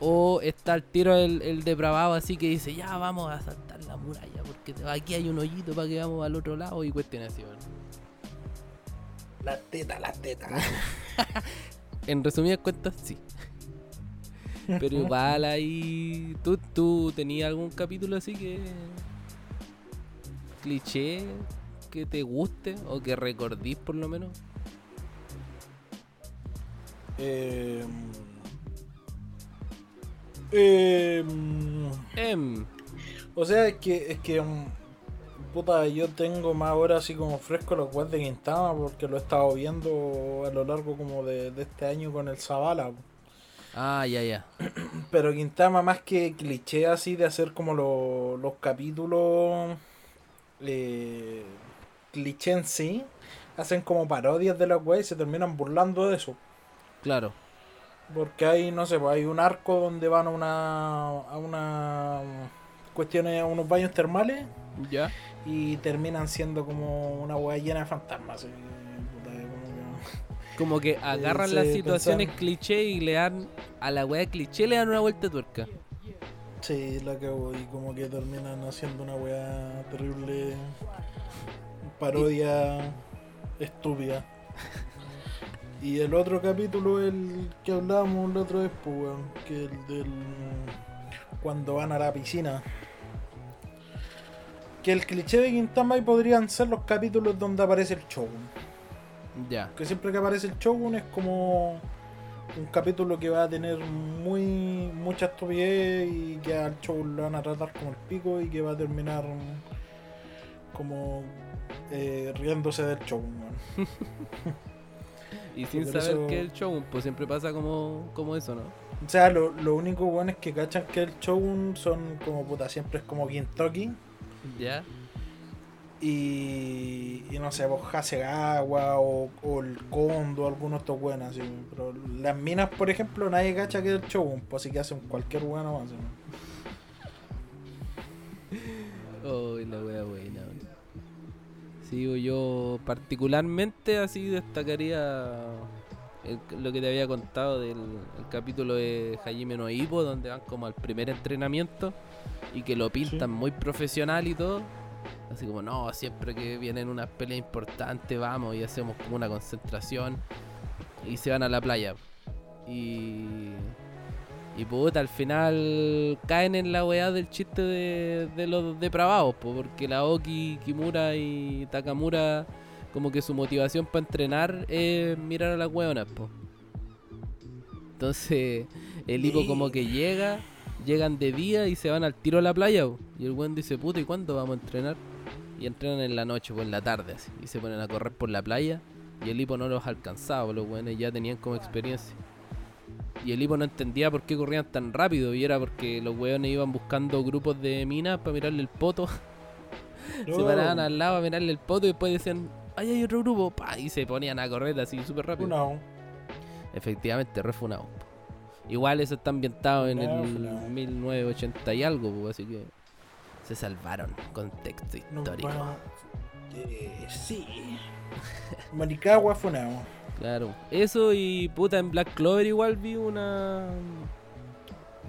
o está al tiro el, el depravado así que dice ya vamos a saltar la muralla porque aquí hay un hoyito para que vamos al otro lado y cuestiones así weón. La teta, la teta. En resumidas cuentas sí. Pero igual ahí tú, tú tenías algún capítulo así que cliché que te guste o que recordís por lo menos. Eh, eh, Em, o sea, es que, es que mm, puta, yo tengo más ahora así como fresco los webs de Quintama porque lo he estado viendo a lo largo como de, de este año con el Zavala. ah, ya, ya. Pero Quintama más que cliché así de hacer como lo- los capítulos eh, cliché en sí, hacen como parodias de la web y se terminan burlando de eso. Claro. Porque hay, no sé, pues hay un arco donde van a una a una cuestiones, a unos baños termales Ya. y terminan siendo como una hueá llena de fantasmas. como que- agarran sí, las situaciones cliché y le dan a la weá cliché le dan una vuelta de tuerca. Sí, la cagó y como que terminan haciendo una weá terrible parodia estúpida. Y el otro capítulo, el que hablábamos la otra vez, pues, weón, que el del. cuando van a la piscina. Que el cliché de Quintama y podrían ser los capítulos donde aparece el Shogun. Ya. Que siempre que aparece el Shogun es como un capítulo que va a tener muy mucha estupidez y que al Shogun lo van a tratar como el pico y que va a terminar como eh, riéndose del Shogun. weón. Y sin saber eso- que el show, pues siempre pasa como, como eso, ¿no? O sea, lo, lo único bueno es que cachan que el Shogun son como puta, siempre es como Gintoki Ya. y, y no sé, pues Hasegawa o, o el Kondo, algunos estos buenos así. Pero las minas, por ejemplo, nadie cacha que es el Shogun, pues así que hacen cualquier bueno más. así. Oh, la wea buena. Yo particularmente así destacaría el- lo que te había contado del el capítulo de Hajime no Ippo, donde van como al primer entrenamiento y que lo pintan Sí. muy profesional y todo. Así como, no, siempre que vienen unas peleas importantes vamos y hacemos como una concentración y se van a la playa. Y y puta, al final caen en la weá del chiste de, los depravados, po, porque la Oki, Kimura y Takamura, como que su motivación para entrenar es mirar a las weonas, po. Entonces, el hipo como que llega, llegan de día y se van al tiro a la playa, y el weón dice, puta, ¿y cuándo vamos a entrenar? Y entrenan en la noche, pues en la tarde, así, y se ponen a correr por la playa, y el hipo no los alcanzaba, los weones ya tenían como experiencia. Y el hipo no entendía por qué corrían tan rápido. Y era porque los weones iban buscando grupos de minas para mirarle el poto. se Oh, paraban al lado a mirarle el poto y después decían, ¡ay, hay otro grupo! pa, Y se ponían a correr así súper rápido. No, Efectivamente, refunado. Igual eso está ambientado en Funado, el funado. 1980 y algo, pues, así que se salvaron. Contexto histórico. eh, sí. Maricagua Funao. Claro, eso y puta en Black Clover igual vi una...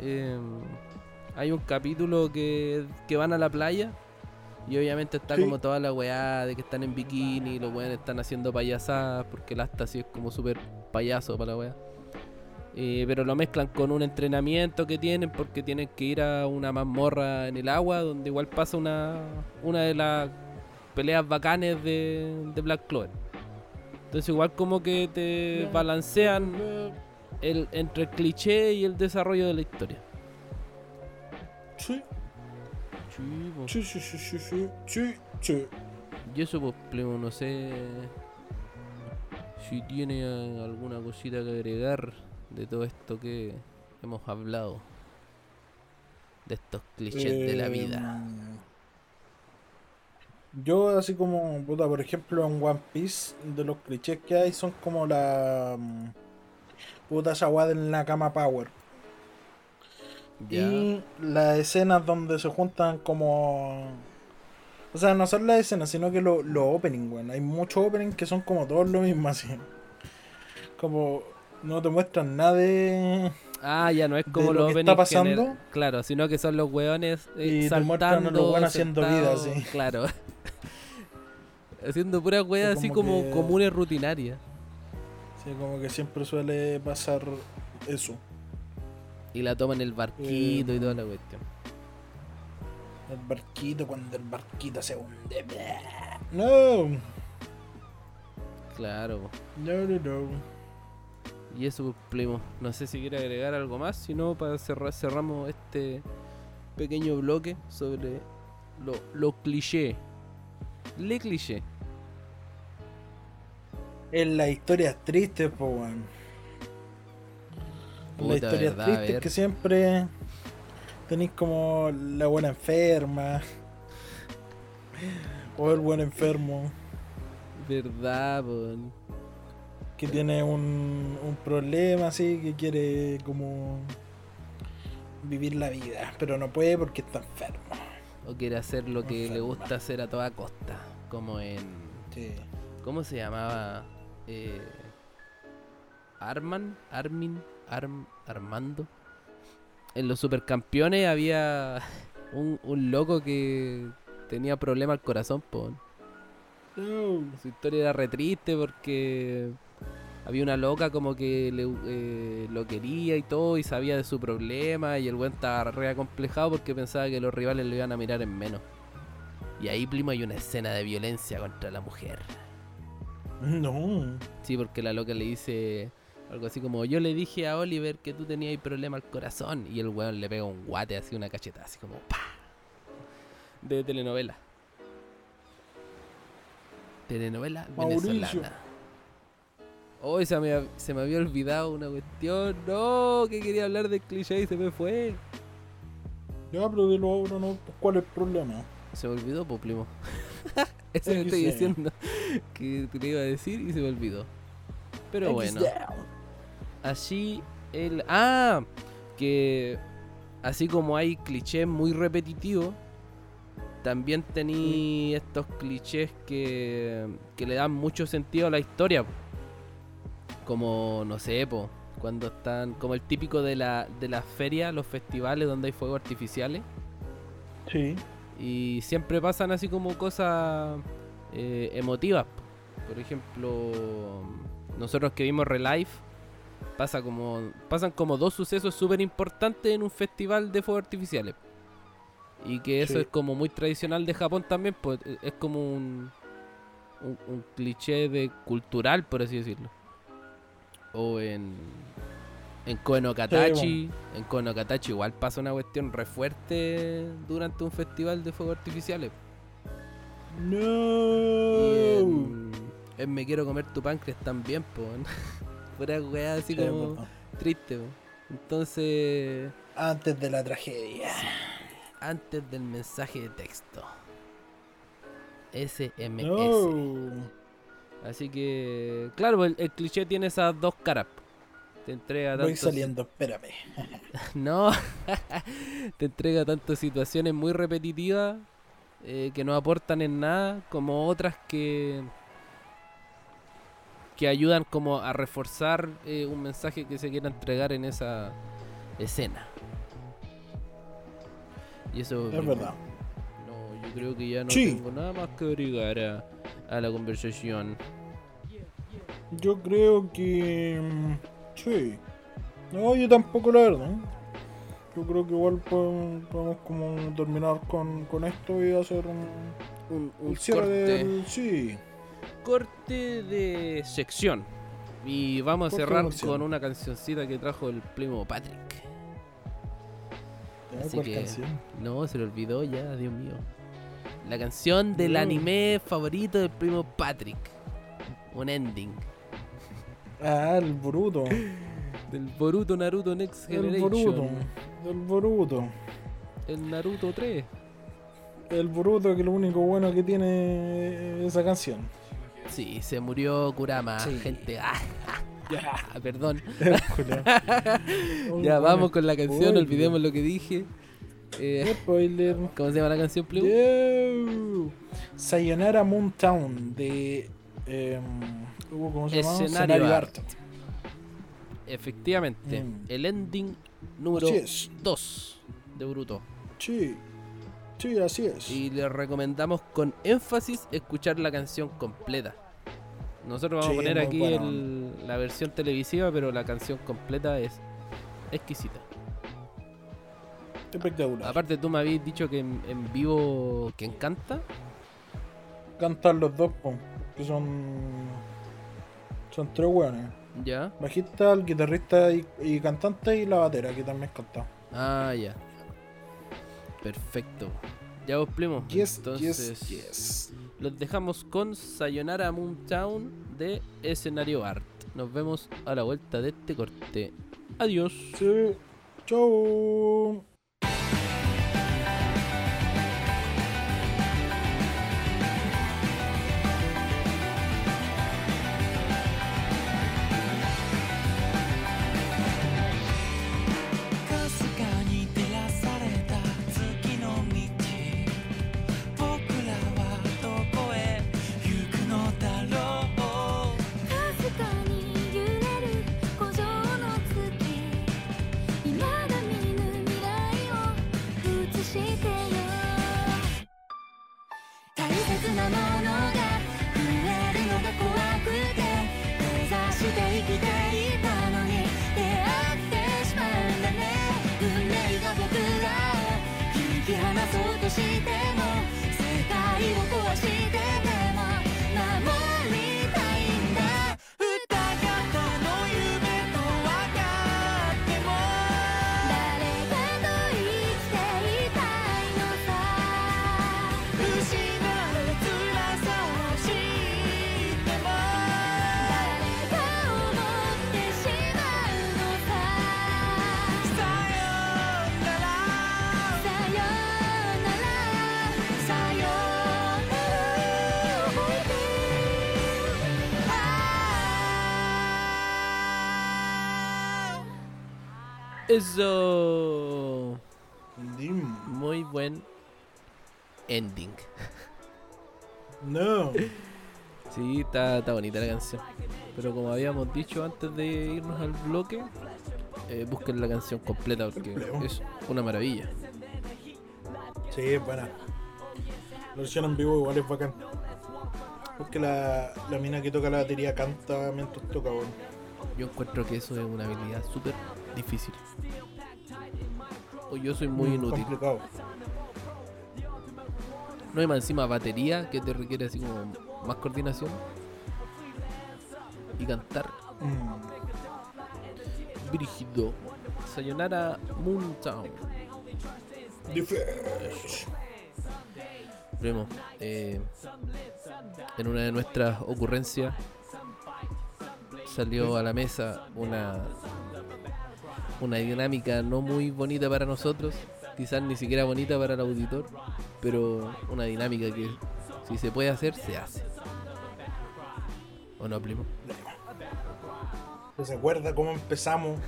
em, hay un capítulo que, que van a la playa y obviamente está Sí. como toda la weá de que están en bikini y los weones están haciendo payasadas porque el hasta así es como súper payaso para la weá. Eh, pero lo mezclan con un entrenamiento que tienen porque tienen que ir a una mazmorra en el agua donde igual pasa una, una de las peleas bacanes de, de Black Clover. Entonces igual como que te balancean el, entre el cliché y el desarrollo de la historia. Sí, Sí, sí, sí, sí, sí, sí. Y eso pues no sé si tiene eh, alguna cosita que agregar de todo esto que hemos hablado. De estos clichés de la vida. Yo así como, puta, por ejemplo en One Piece, de los clichés que hay son como la mm, puta esa en la cama Power. Y las escenas donde se juntan como... O sea, no son las escenas, sino que los lo opening, weón. Hay muchos openings que son como todos lo mismo así. Como no te muestran nada de... Ah, ya no es como los lo está pasando. Claro, sino que son los weones eh, Y te muestran a los saltando, haciendo vida, sí. Claro. Haciendo puras weas Sí, así como que- comunes rutinarias. Sí, como que siempre suele pasar eso. Y la toman el barquito y Eh, toda la cuestión. El barquito cuando el barquito se hunde. No, Claro. no, no, no. Y eso, pues, Plemo. No sé si quiere agregar algo más, si no, para cerrar, cerramos este pequeño bloque sobre lo, lo cliché. Le cliché. En las historias tristes, po, weón. Las historias tristes que siempre tenéis como la buena enferma. O el buen enfermo. Verdad, po. Que tiene un, un problema así, que quiere como vivir la vida. Pero no puede porque está enfermo. O quiere hacer lo que le gusta hacer a toda costa. Como en. Sí. ¿Cómo se llamaba? Eh, Arman, Armin, Arm, Armando. En los supercampeones había un, un loco que tenía problema al corazón, po. No. Su historia era re triste porque había una loca como que le, eh, lo quería y todo y sabía de su problema y el buen estaba re acomplejado porque pensaba que los rivales lo iban a mirar en menos. Y ahí, primo, hay una escena de violencia contra la mujer. No. Sí, porque la loca le dice algo así como, yo le dije a Oliver que tú tenías problema al corazón y el weón le pega un guate así, una cacheta, así como, pa De telenovela. Telenovela Mauricio. venezolana. Hoy se me, se me había olvidado una cuestión. No, que quería hablar del cliché y se me fue. Ya, pero dilo ahora, ¿no? Pues, ¿Cuál es el problema? Se me olvidó, po, primo. Eso me estoy diciendo que te lo iba a decir y se me olvidó. Pero bueno. Así el. Ah, que así como hay clichés muy repetitivos, también tení estos clichés que, que le dan mucho sentido a la historia. Como, no sé, po, cuando están. Como el típico de la, de las ferias, los festivales donde hay fuegos artificiales. Sí. Y siempre pasan así como cosas eh, emotivas. po. Por ejemplo, nosotros que vimos Relife, pasa como, pasan como dos sucesos súper importantes en un festival de fuegos artificiales. Y que eso Sí. es como muy tradicional de Japón también, pues es como un, un, un cliché de cultural, por así decirlo. O en, en Koen no Katachi, en Koen no Katachi igual pasa una cuestión re fuerte durante un festival de fuegos artificiales. No. En, en Me quiero comer tu páncreas también, po. Fuera weá así Sí, como triste, po. Entonces, Antes de la tragedia. antes del mensaje de texto. SMS. No. Así que, claro, el, el cliché tiene esas dos caras. Te entrega Voy tantos- saliendo, espérame. No, te entrega tanto situaciones muy repetitivas eh, que no aportan en nada, como otras que que ayudan como a reforzar eh, un mensaje que se quiera entregar en esa escena. Y eso Es verdad. No, yo creo que ya no Sí. tengo nada más que agregar a, la conversación. Yo creo que. mm, Sí. No, yo tampoco, la verdad. Yo creo que igual podemos, podemos como terminar con, con esto y hacer un, Un, un un cierre corte. del. Sí. corte de sección. Y vamos a Corte cerrar con una cancioncita que trajo el primo Patrick. Así ¿cuál que- canción? No, se le olvidó ya, Dios mío. La canción del No. anime favorito del primo Patrick. Un ending. Ah, el Boruto. Del Boruto Naruto Next El Generation. Boruto. El Boruto. El Naruto 3. El Boruto que lo único bueno que tiene esa canción. Sí, se murió Kurama, Sí. gente. Ah, Ya. perdón. Ya vamos con la canción, olvidemos lo que dije. Eh, Spoiler. ¿Cómo se llama la canción, Pleu? Yo. Sayonara Moon Town de. em, ¿Cómo se llama? Escenario Art. Efectivamente, Mm. el ending número Así es. 2 de Bruto. Sí. Sí, así es. Y les recomendamos con énfasis escuchar la canción completa. Nosotros vamos Sí, a poner aquí bueno. el- la versión televisiva, pero la canción completa es exquisita. Espectacular. Aparte tú me habías dicho que en, en vivo que encanta. Cantan los dos, po, que son. Son tres hueones. Ya. Bajista, el guitarrista y, y cantante y la batera, que también canta. Ah, ya. Perfecto. Ya vos, primo. Yes, Entonces, yes, yes. los dejamos con Sayonara Moontown de Escenario Art. Nos vemos a la vuelta de este corte. Adiós. Sí. Chau. Eso. Muy buen ending. No. Sí, está, está bonita la canción. Pero como habíamos dicho antes de irnos al bloque, eh, busquen la canción completa porque es una maravilla. Sí, es buena. La versión en vivo igual es bacán. Porque la, la mina que toca la batería canta mientras toca, weón. Yo encuentro que eso es una habilidad súper difícil. O yo soy muy Mm, inútil. Complicado. No hay más encima batería que te requiere así como más coordinación. Y cantar Mm. brígido. Sayonara Moontown. Primo, eh, en una de nuestras ocurrencias salió a la mesa una una dinámica no muy bonita para nosotros, quizás ni siquiera bonita para el auditor, pero una dinámica que si se puede hacer, se hace. ¿O no, primo? ¿Se acuerda cómo empezamos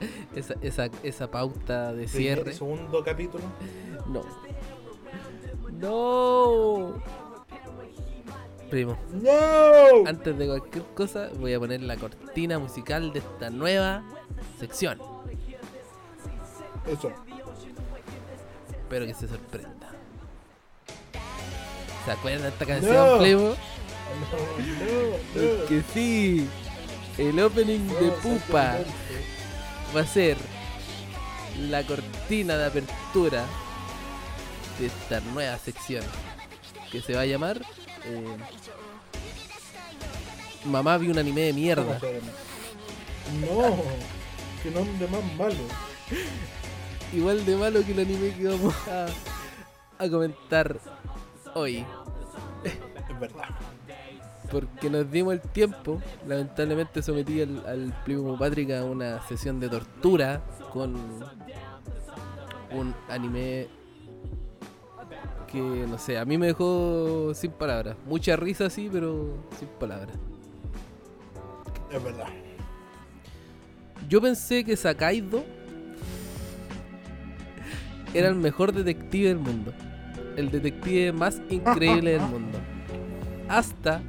Esa, esa, esa pauta de el cierre. segundo capítulo? No. No. Primo, ¡No! antes de cualquier cosa voy a poner la cortina musical de esta nueva sección. Eso. Espero que se sorprenda. ¿Se acuerdan de esta canción, No. Primo? No, no, no. Que sí. El opening de Pupa va a ser la cortina de apertura de esta nueva sección que se va a llamar eh, Mamá vi un anime de mierda. No, que nombre más malo. Igual de malo que el anime que vamos a, a comentar hoy. Es verdad. Porque nos dimos el tiempo. Lamentablemente sometí al, al primo Patrick a una sesión de tortura con un anime que no sé, a mí me dejó sin palabras. Mucha risa sí, pero sin palabras. Es verdad. Yo pensé que Sakaido era el mejor detective del mundo. El detective más increíble del mundo. Hasta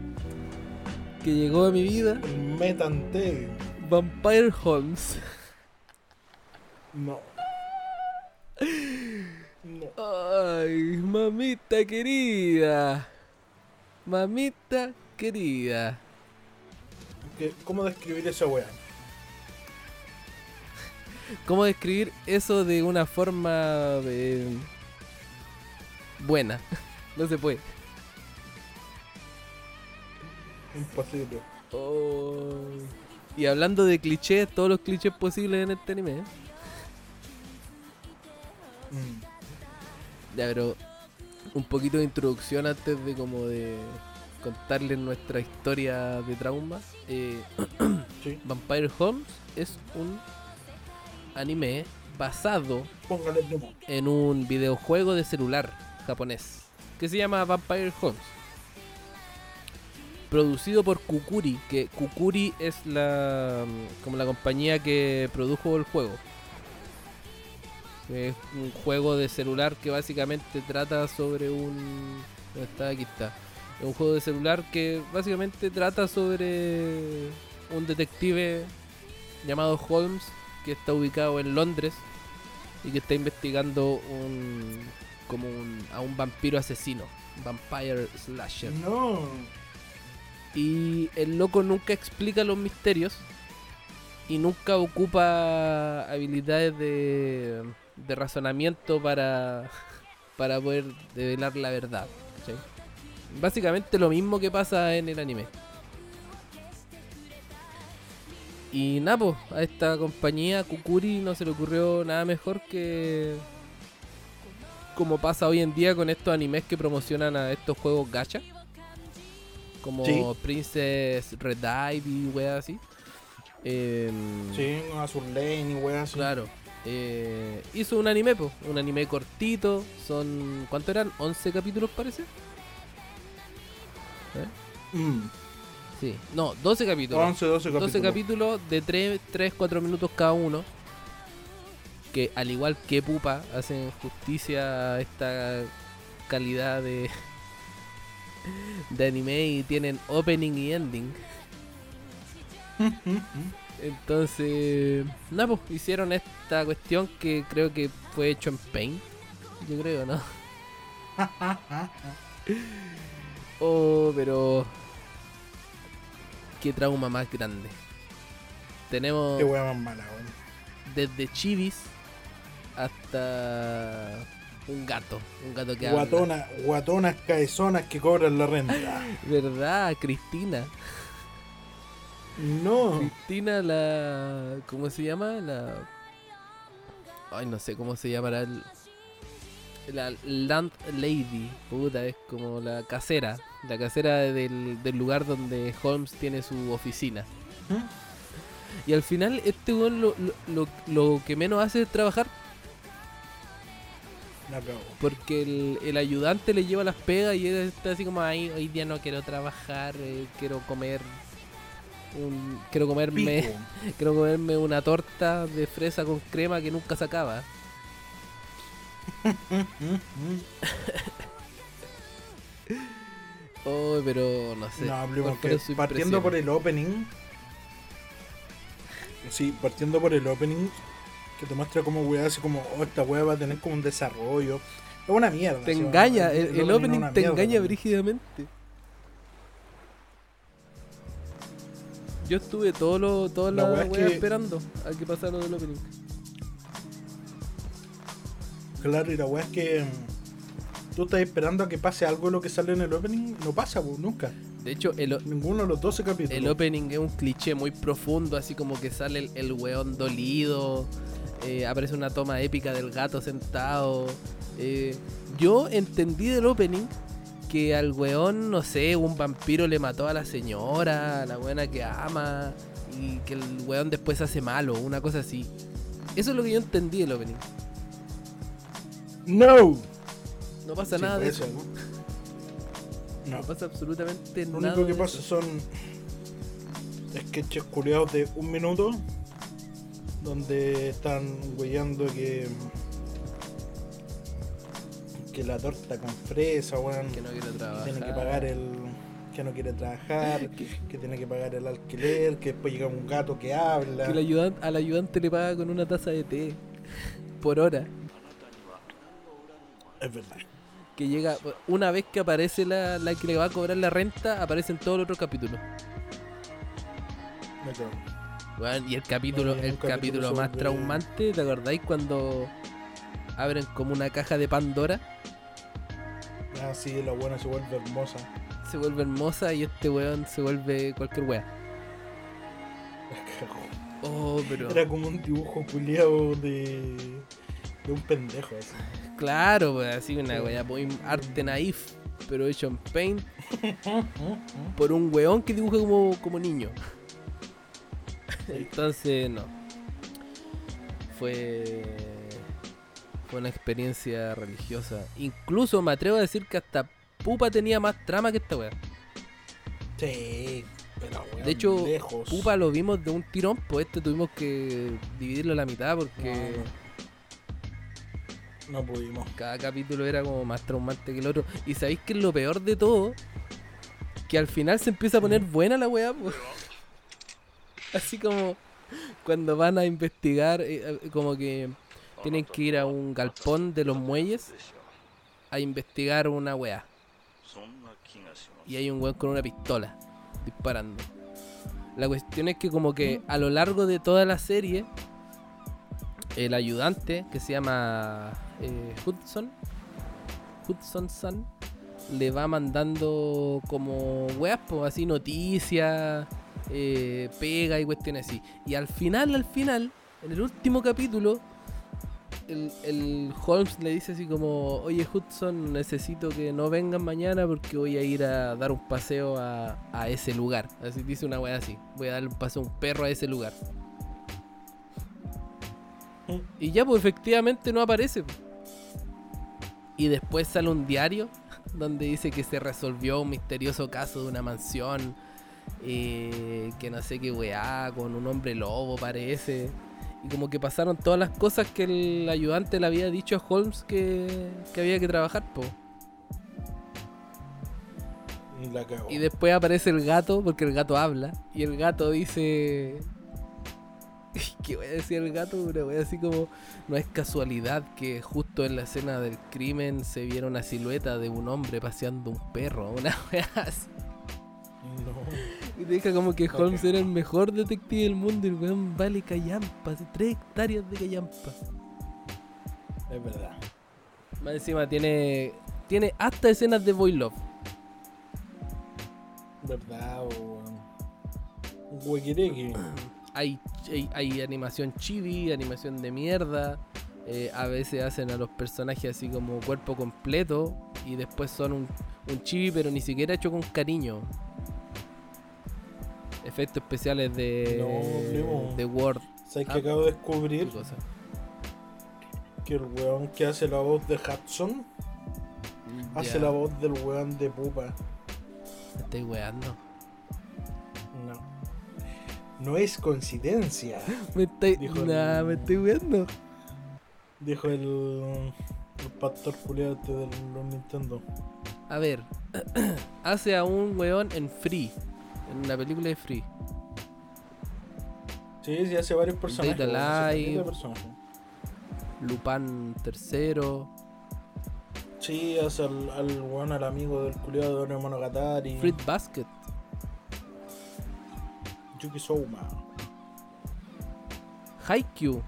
que llegó a mi vida El Metante. Vampire Holmes. No. Ay, mamita querida. Mamita querida. ¿Qué- ¿Cómo describir esa weá? ¿Cómo describir eso de una forma eh, buena? No se puede. Imposible. Oh. Y hablando de clichés, todos los clichés posibles en este anime. ¿eh? Mm. Ya, pero un poquito de introducción antes de como de contarles nuestra historia de trauma. Eh, Sí. Vampire Holmes es un anime basado en un videojuego de celular japonés que se llama Vampire Holmes. Producido por Kukuri, que Kukuri es la como la compañía que produjo el juego. Es un juego de celular que básicamente trata sobre un ¿dónde está? Aquí está. Es un juego de celular que básicamente trata sobre un detective llamado Holmes que está ubicado en Londres y que está investigando un como un, a un vampiro asesino, vampire slasher. No. Y el loco nunca explica los misterios y nunca ocupa habilidades de, de razonamiento para, para poder develar la verdad. Básicamente lo mismo que pasa en el anime. Y nada, po, a esta compañía Kukuri no se le ocurrió nada mejor que como pasa hoy en día con estos animes que promocionan a estos juegos gacha. Como Sí. Princess Red Dive y weas así. Em, Sí, Azur Lane y weas así. Claro. Eh, hizo un anime, po, un anime cortito. Son. ¿Cuánto eran? ¿11 capítulos parece? Mm. Sí. No, 12 capítulos. 11, 12 capítulos. 12 capítulos de 3, 3, 4 minutos cada uno. Que al igual que Pupa, hacen justicia a esta calidad de, de anime y tienen opening y ending. Entonces, nada, pues hicieron esta cuestión que creo que fue hecho en Paint. Yo creo, ¿no? oh, pero. Qué trauma más grande. Tenemos Qué wea más mala, weón. desde chivis hasta un gato. Un gato que habla. Guatona, guatonas caezonas que cobran la renta. ¿Verdad? Cristina. No. Cristina la... ¿Cómo se llama? La... Ay, no sé cómo se llamará el... La Land Lady, puta, es como la casera. La casera del, del lugar donde Holmes tiene su oficina. ¿Mm? Y al final este weón lo, lo, lo, lo que menos hace es trabajar porque el, el ayudante le lleva las pegas y él está así como ahí hoy día no quiero trabajar eh, quiero comer un, quiero comerme Pico. quiero comerme una torta de fresa con crema que nunca se acaba oh pero no sé No, hablemos ¿cuál fueron que sus partiendo por el opening. Sí, partiendo por el opening, que te muestra como weá, así como, oh, esta weá va a tener como un desarrollo. Es una mierda. te engaña el, opening te mierda, engaña brígidamente yo estuve todo lo, toda La la, wea que- esperando a que pasara lo del opening Claro, y la weá es que mm, tú estás esperando a que pase algo de lo que sale en el opening. No pasa, pues, nunca. de hecho el, Ninguno de los 12 capítulos. El opening es un cliché muy profundo, así como que sale el, el weón dolido, eh, aparece una toma épica del gato sentado. eh, yo entendí del opening que al weón, no sé, un vampiro le mató a la señora, a la buena que ama, y que el weón después se hace malo, una cosa así. Eso es lo que yo entendí del opening. ¡No! No pasa Sí, nada de eso. ¿no? No pasa absolutamente Lo nada. único que de pasa eso. son sketches culiados de un minuto donde están weyando que que la torta con fresa, weón, Que no quiero que trabajar. tiene que pagar el que no quiere trabajar, que tiene que pagar el alquiler, que después llega un gato que habla. Que el ayudan- al ayudante le paga con una taza de té por hora. Es verdad. Que llega, una vez que aparece la, la que le va a cobrar la renta, aparece en todos los otros capítulos. Weón, y el capítulo, No, el capítulo más traumante, ¿te acordáis cuando abren como una caja de Pandora? Ah, sí, la buena se vuelve hermosa. Se vuelve hermosa y este weón se vuelve cualquier wea. Oh, pero. Era como un dibujo culiado de de un pendejo así. Claro, pues así una wea, muy arte naif, pero hecho en paint por un weón que dibuja como, como niño. Entonces, no. Fue. Fue una experiencia religiosa. Incluso me atrevo a decir que hasta Pupa tenía más trama que esta wea. Sí, pero weón, De hecho, lejos. Pupa lo vimos de un tirón, pues este tuvimos que dividirlo a la mitad porque No pudimos. cada capítulo era como más traumante que el otro. Y sabéis que es lo peor de todo, que al final se empieza a poner buena la weá. po. Así como cuando van a investigar, eh, eh, como que tienen que ir a un galpón de los muelles a investigar una weá. Y hay un weón con una pistola disparando. La cuestión es que como que a lo largo de toda la serie, el ayudante que se llama eh, Hudson, Hudson Sun, le va mandando como weas, po, así noticias, eh, pega y cuestiones así. Y al final, al final, en el último capítulo, el, Holmes le dice así como, oye Hudson, necesito que no vengan mañana porque voy a ir a dar un paseo a, a ese lugar. Así dice una wea así, voy a dar un paseo a un perro a ese lugar. Y ya, pues efectivamente no aparece. po. Y después sale un diario donde dice que se resolvió un misterioso caso de una mansión. eh, que no sé qué weá, con un hombre lobo parece. Y como que pasaron todas las cosas que el ayudante le había dicho a Holmes que, que había que trabajar, po. Y la cagó. Y después aparece el gato, porque el gato habla. Y el gato dice. ¿Qué voy a decir el gato? Una wea así como. No es casualidad que justo en la escena del crimen se viera una silueta de un hombre paseando un perro. Una wea así. No. Y deja como que. Holmes era el mejor detective del mundo. Y el weón vale callampa. Así, tres hectáreas de callampa. Es verdad. Más encima tiene. Tiene hasta escenas de Boy Love. ¿Verdad, huequirequi. hay, hay, hay animación chibi, animación de mierda. eh, a veces hacen a los personajes así como cuerpo completo y después son un, un chibi pero ni siquiera hecho con cariño. Efectos especiales No, de, primo. de Word. ¿Sabes Ah. que acabo de descubrir? Que el weón que hace la voz de Hudson hace la voz del weón de Pupa. me estoy weando. No. No es coincidencia, Me estoy, nah, el- me estoy weando. dijo el, el pastor culiado este de los Nintendo. A ver, hace a un weón en Free, en una película de Free. Sí, sí, hace varios personajes. Data Live. personajes. Lupin tercero. Sí, hace al, al weón, al amigo del culiado de Oro Monogatari. Fruit Basket. Yuki Souma. Haikyuu.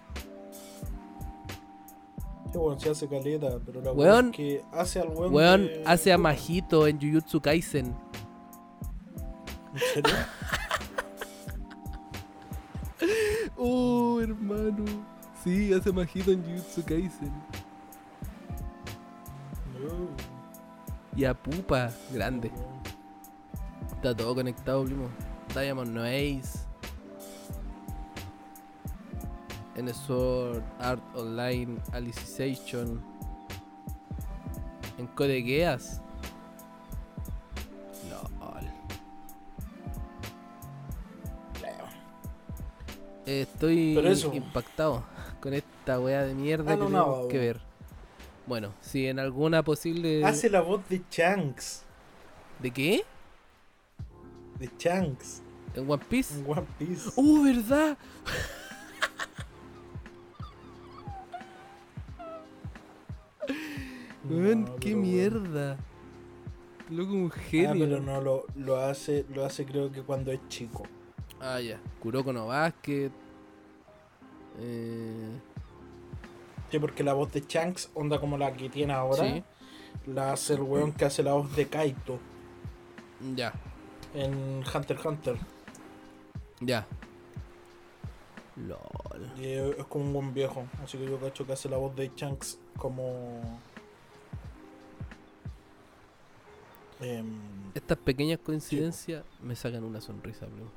Sí, weón, se hace caleta, pero la Weón- weón que hace al weón. Weón hace a. Majito en Jujutsu Kaisen. ¿En serio? Oh, hermano. Sí, hace Majito en Jujutsu Kaisen. No. Y a Pupa, grande. Está todo conectado, primo. Diamond No Ace. En Sword Art Online Alicization. En Code Geass. Estoy eso. impactado con esta wea de mierda Ah, no, que no, tenemos que weón. ver. Bueno, si en alguna posible. Hace la voz de Shanks. ¿De qué? De Shanks. ¿En One Piece? En One Piece. ¡Oh, verdad! Weón, No, qué mierda. Loco, un genio. Ah, pero no lo, lo hace, lo hace creo que cuando es chico. Ah, ya. Kuroko no Basket. Eh, Sí, porque la voz de Shanks, onda como la que tiene ahora, sí, la hace el weón que hace la voz de Kaito ya, en Hunter x Hunter. ya. LOL. Y es como un buen viejo, así que yo cacho que hace la voz de Shanks como... em, Estas pequeñas coincidencias me sacan una sonrisa, primo.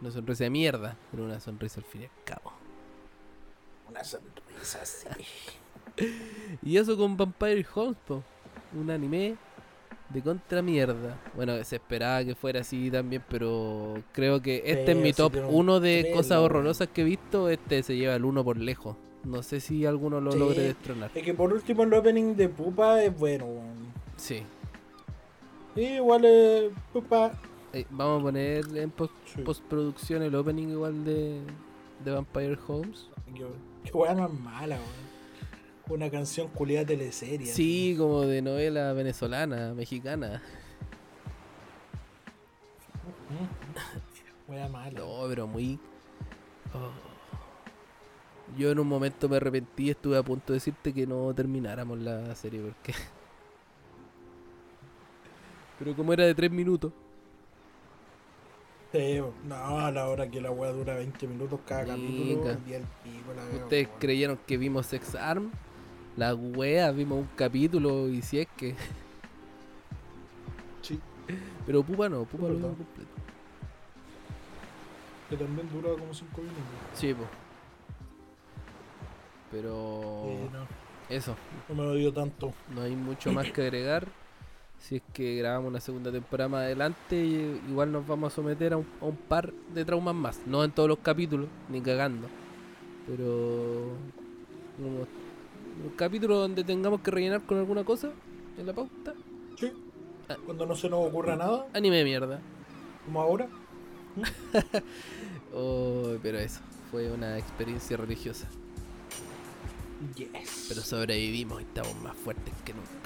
Una sonrisa de mierda, pero una sonrisa al fin y al cabo. una sonrisa así. Y eso con Vampire Homes, po. Un anime de contra mierda. Bueno, se esperaba que fuera así también, pero creo que este es mi sí top tiene un 1 de cosas horrorosas que he visto. Este se lleva el 1 por lejos. No sé si alguno lo Sí. logre destronar. Es que por último el opening de Pupa es bueno. Sí. Y igual Pupa. Eh, vamos a poner en post- Sí. postproducción el opening igual de, de Vampire Homes. Yo- Qué weá más mala, weón. Una canción culiada teleserie. Sí, como de novela venezolana, mexicana. Weá mala. No, pero muy. oh. Yo en un momento me arrepentí, estuve a punto de decirte que no termináramos la serie porque. Pero como era de 3 minutos. Sí, no, a la hora que la weá dura 20 minutos cada capítulo. Venga. y el pico la Ustedes creyeron que vimos Sex Arm. La wea, vimos un capítulo y si es que. Sí, Pero Pupa no, Pupa lo vimos completo. que también dura como 5 minutos. Sí, pues. Pero. Eh, no, Eso, no me lo dio tanto. no hay mucho más que agregar. Si es que grabamos una segunda temporada más adelante, igual nos vamos a someter a un, a un par de traumas más. No en todos los capítulos, ni cagando. Pero. un capítulo donde tengamos que rellenar con alguna cosa en la pauta. Sí. Ah. Cuando no se nos ocurra nada, Anime de mierda. como ahora. Oh, pero eso, fue una experiencia religiosa. Yes. Pero sobrevivimos y estamos más fuertes que nunca.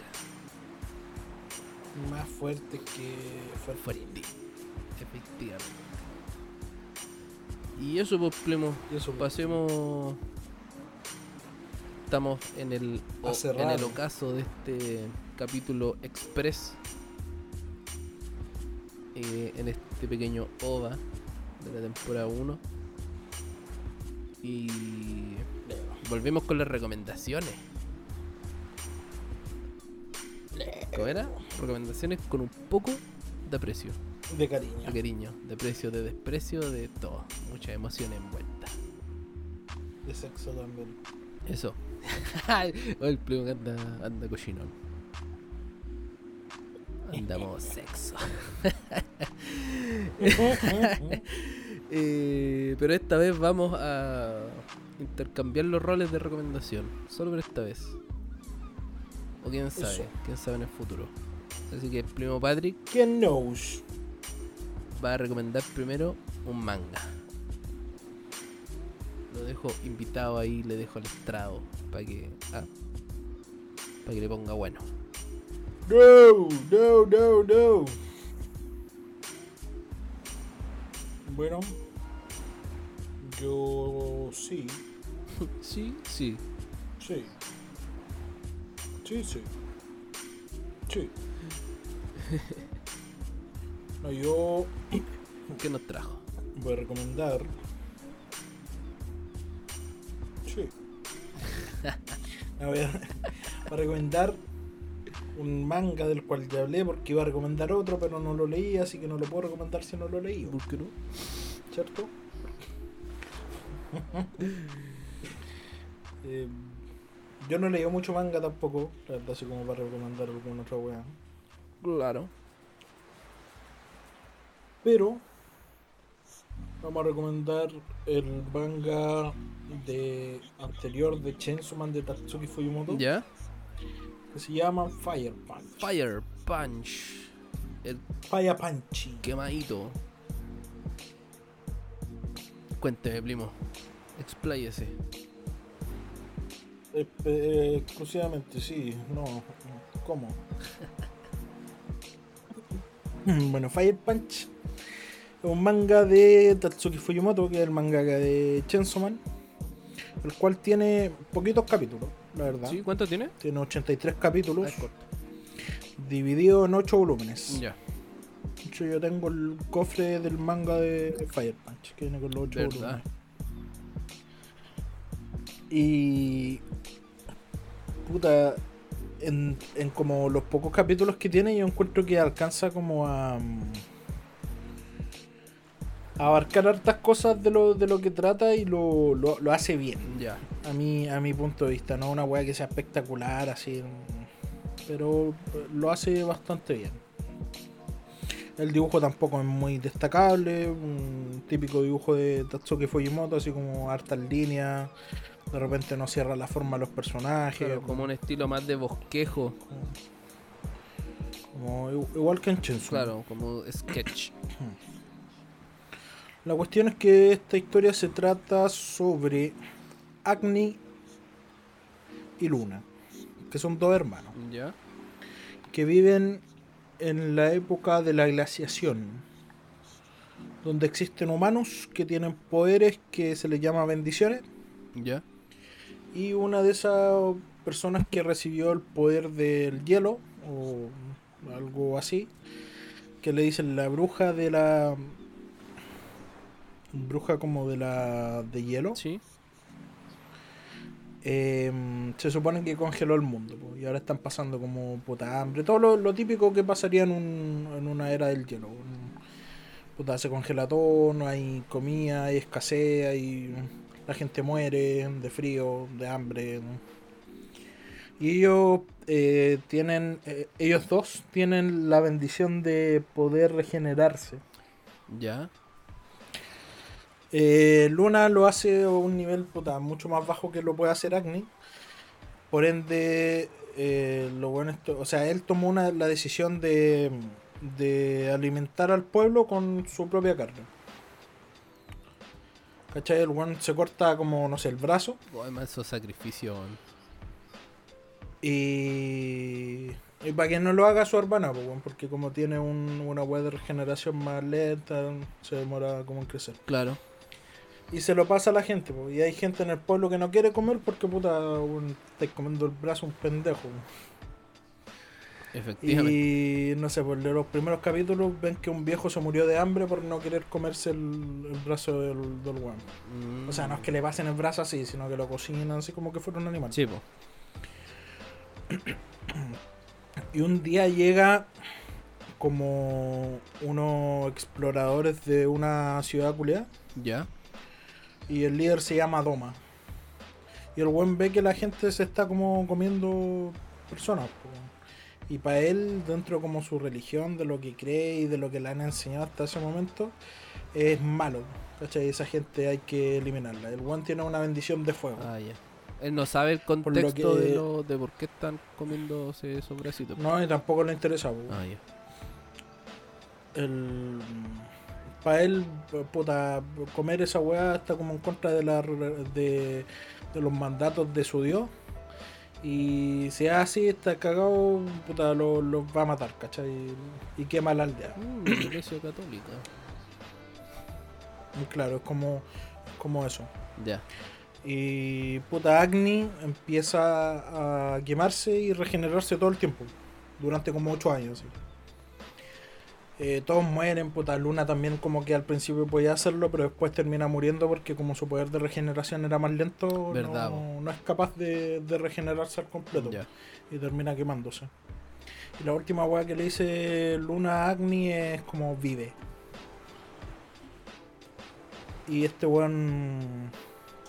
Más fuerte que fuerte. Fuerte. Efectivamente. Y eso, pues, Plemo. Y eso, pues, Pasemos. Estamos en el, o- en el ocaso de este capítulo express. eh, en este pequeño OVA de la temporada 1. Y volvemos con las recomendaciones. ¿Cómo era? Recomendaciones con un poco de aprecio, De cariño. de cariño, de aprecio, de desprecio, de todo. Mucha emoción envuelta. De sexo también. Eso. El que anda, anda cochinón. Andamos sexo. Eh, pero esta vez vamos a intercambiar los roles de recomendación. Solo por esta vez. O quién sabe, Eso. quién sabe en el futuro. Así que el primo Patrick ¿Quién knows? va a recomendar primero un manga. Lo dejo invitado ahí, le dejo el estrado para que. Ah, para que le ponga bueno. No, no, no, no. Bueno, yo sí, Sí, sí. sí. Sí, sí. Sí. No, yo ¿Qué nos trajo? voy a recomendar. Sí. No, voy, a, voy a recomendar un manga del cual ya hablé porque iba a recomendar otro, pero no lo leí, así que no lo puedo recomendar si no lo leí, ¿Por qué no? ¿cierto? Eh, yo no leí mucho manga tampoco, la verdad, así como para recomendar alguna otra weá. Claro. Pero vamos a recomendar el manga de anterior de Chainsaw Man de Tatsuki Fujimoto ¿Ya? que se llama Fire Punch. Fire Punch. El Fire Punchy. quemadito. Cuénteme, primo. Expláyese. Eh, eh, exclusivamente, sí, no, ¿cómo? bueno, Fire Punch es un manga de Tatsuki Fujimoto, que es el mangaka de Chainsaw Man, el cual tiene poquitos capítulos, la verdad. ¿Sí? ¿Cuánto tiene? Tiene 83 capítulos, Ah, dividido en 8 volúmenes. Ya. De hecho, yo tengo el cofre del manga de Fire Punch, que viene con los 8 ¿Verdad? volúmenes. Y. Puta. En, en como los pocos capítulos que tiene, yo encuentro que alcanza como a. mm, a abarcar hartas cosas de lo, de lo que trata y lo, lo, lo hace bien. Ya. A mi, a mi punto de vista, no una weá que sea espectacular, así. mm, Pero lo hace bastante bien. El dibujo tampoco es muy destacable, un típico dibujo de Tatsuki Fujimoto, así como hartas líneas, de repente no cierra la forma de los personajes, Claro, como un estilo más de bosquejo. como igual que en Chainsaw. Claro, como sketch. La cuestión es que esta historia se trata sobre Agni y Luna, que son dos hermanos, Ya. que viven en la época de la glaciación, donde existen humanos que tienen poderes que se les llama bendiciones, Ya. Y una de esas personas que recibió el poder del hielo, o algo así, que le dicen la bruja de la... Bruja como de la de hielo. Sí. eh, se supone que congeló el mundo po, y ahora están pasando como puta hambre, todo lo, lo típico que pasaría en, un- en una era del hielo. Puta, se congela todo, no hay comida, hay escasez, hay, la gente muere de frío, de hambre. Y ellos eh, tienen, eh, ellos dos tienen la bendición de poder regenerarse. Ya. Eh, Luna lo hace a un nivel puta, mucho más bajo que lo puede hacer Agni. Por ende, eh, lo bueno es o sea, él tomó una, la decisión de, de alimentar al pueblo con su propia carne. ¿Cachai? El one se corta como, no sé, el brazo Oh, además esos sacrificios. y, y para que no lo haga su hermana, po, weón, porque como tiene un- una web de regeneración más lenta, se demora como en crecer. Claro. Y se lo pasa a la gente, y hay gente en el pueblo que no quiere comer porque puta, un, estáis comiendo el brazo un pendejo. Efectivamente. Y no sé, por los primeros capítulos ven que un viejo se murió de hambre por no querer comerse el, el brazo del, del. Mm. O sea, no es que le pasen el brazo así, sino que lo cocinan así como que fuera un animal. Sí, po. Y un día llega como unos exploradores de una ciudad culiada Ya. y el líder se llama Doma. Y el buen ve que la gente se está como comiendo personas. Y para él, dentro como su religión, de lo que cree y de lo que le han enseñado hasta ese momento, es malo. ¿Cachai? Esa gente hay que eliminarla. El buen tiene una bendición de fuego. Ah. Él no sabe el contexto que- de, lo, de por qué están comiéndose esos bracitos. No, y tampoco le interesa. Ah, el para él puta comer esa weá está como en contra de la de, de los mandatos de su dios y si es así está cagado puta los lo va a matar ¿cachai? y quema la aldea Mm, iglesia católica. y claro es como como eso Ya. y puta Agni empieza a quemarse y regenerarse todo el tiempo durante como 8 años. Eh, todos mueren, puta Luna también como que al principio podía hacerlo, pero después termina muriendo porque como su poder de regeneración era más lento, Verdad, no, no es capaz de, de regenerarse al completo y termina quemándose. Y la última weá que le dice Luna a Agni es como vive. Y este weón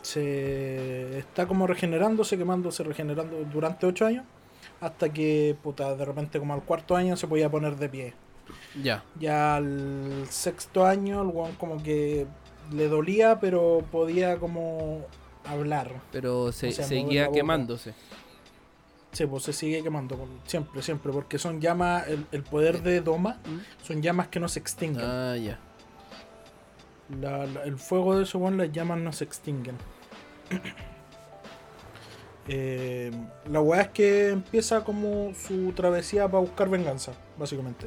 se está como regenerándose, quemándose, regenerando durante 8 años. Hasta que, puta, de repente como al cuarto año se podía poner de pie. Ya. Ya al sexto año el weón como que le dolía, pero podía como hablar. Pero se, O sea, seguía quemándose. Sí, pues se sigue quemando, siempre, siempre, porque son llamas, el, el poder de Doma ¿Mm? son llamas que no se extinguen. Ah, ya. La- la- el fuego de weón, las llamas no se extinguen. Eh, la weá es que empieza como su travesía para buscar venganza, básicamente.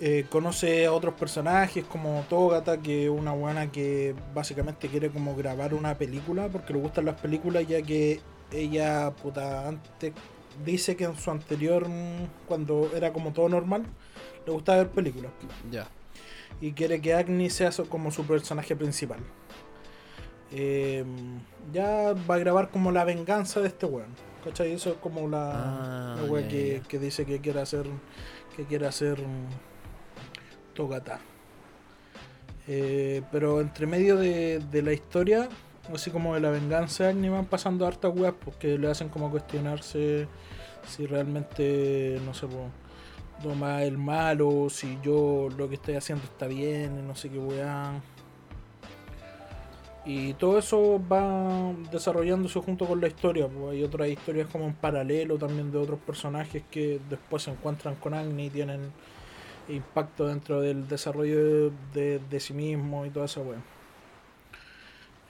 Eh, conoce a otros personajes como Togata, que es una buena que básicamente quiere como grabar una película porque le gustan las películas, ya que ella, puta, antes dice que en su anterior, cuando era como todo normal, le gustaba ver películas Ya. y quiere que Agni sea como su personaje principal. Eh, ya va a grabar como la venganza de este weón. ¿Cachai? Eso es como la, Ah, la wea ya, que, que dice que quiere hacer que quiere hacer Togata. Eh, pero entre medio de, la historia, así como de la venganza de Agni, van pasando hartas weas porque le hacen como cuestionarse si realmente, no sé, po, Doma es el malo, si yo lo que estoy haciendo está bien, no sé qué weá. Y todo eso va desarrollándose junto con la historia. pues hay otras historias como en paralelo también de otros personajes que después se encuentran con Agni y tienen impacto dentro del desarrollo de, de sí mismo y toda esa weá.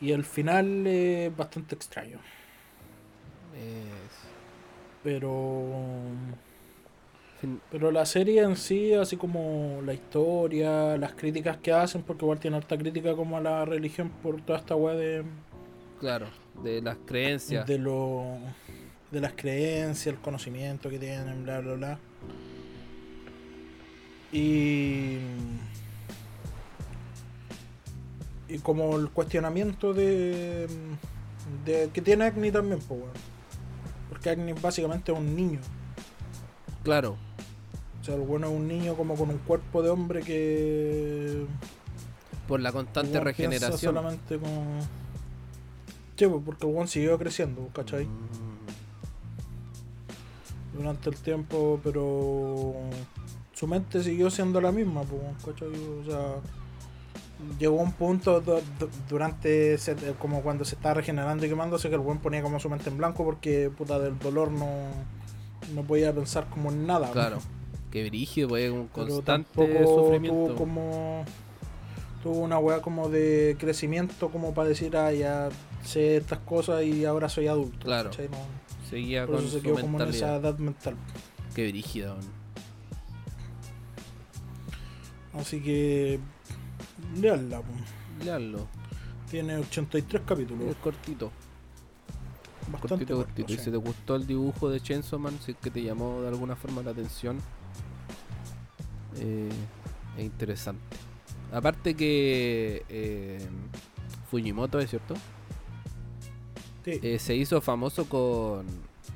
Y el final es bastante extraño. Es- Pero. fin- Pero la serie en sí, así como la historia, las críticas que hacen, porque igual tiene harta crítica como a la religión por toda esta weá de, claro, de las creencias. de lo de las creencias, el conocimiento que tienen, bla bla bla. Y y como el cuestionamiento de, de que tiene Agni también, pues weón. Porque Agni básicamente es un niño. Claro, O sea, el bueno es un niño como con un cuerpo de hombre que por la constante regeneración. solamente con Sí, pues, porque el one siguió creciendo, ¿cachai? Mm, Durante el tiempo, pero su mente siguió siendo la misma, pues, ¿cachai? O sea, llegó un punto du- du- durante ese- como cuando se estaba regenerando y quemándose que el buen ponía como su mente en blanco porque puta del dolor no, no podía pensar como en nada. Claro, que brígido, pues un constante tampoco sufrimiento. tuvo como tuvo una weá como de crecimiento como para decir ah ya sé estas cosas y ahora soy adulto Claro. Seguía por con eso se su quedó como en esa mentalidad. edad mental Qué brígido. Así que leanla po. Leanlo. tiene 83 capítulos Es cortito, bastante cortito, cortito. Y si te gustó el dibujo de Chainsaw Man, si es que te llamó de alguna forma la atención, eh, es interesante. Aparte que eh, Fujimoto, ¿es cierto? Sí, Eh, se hizo famoso con...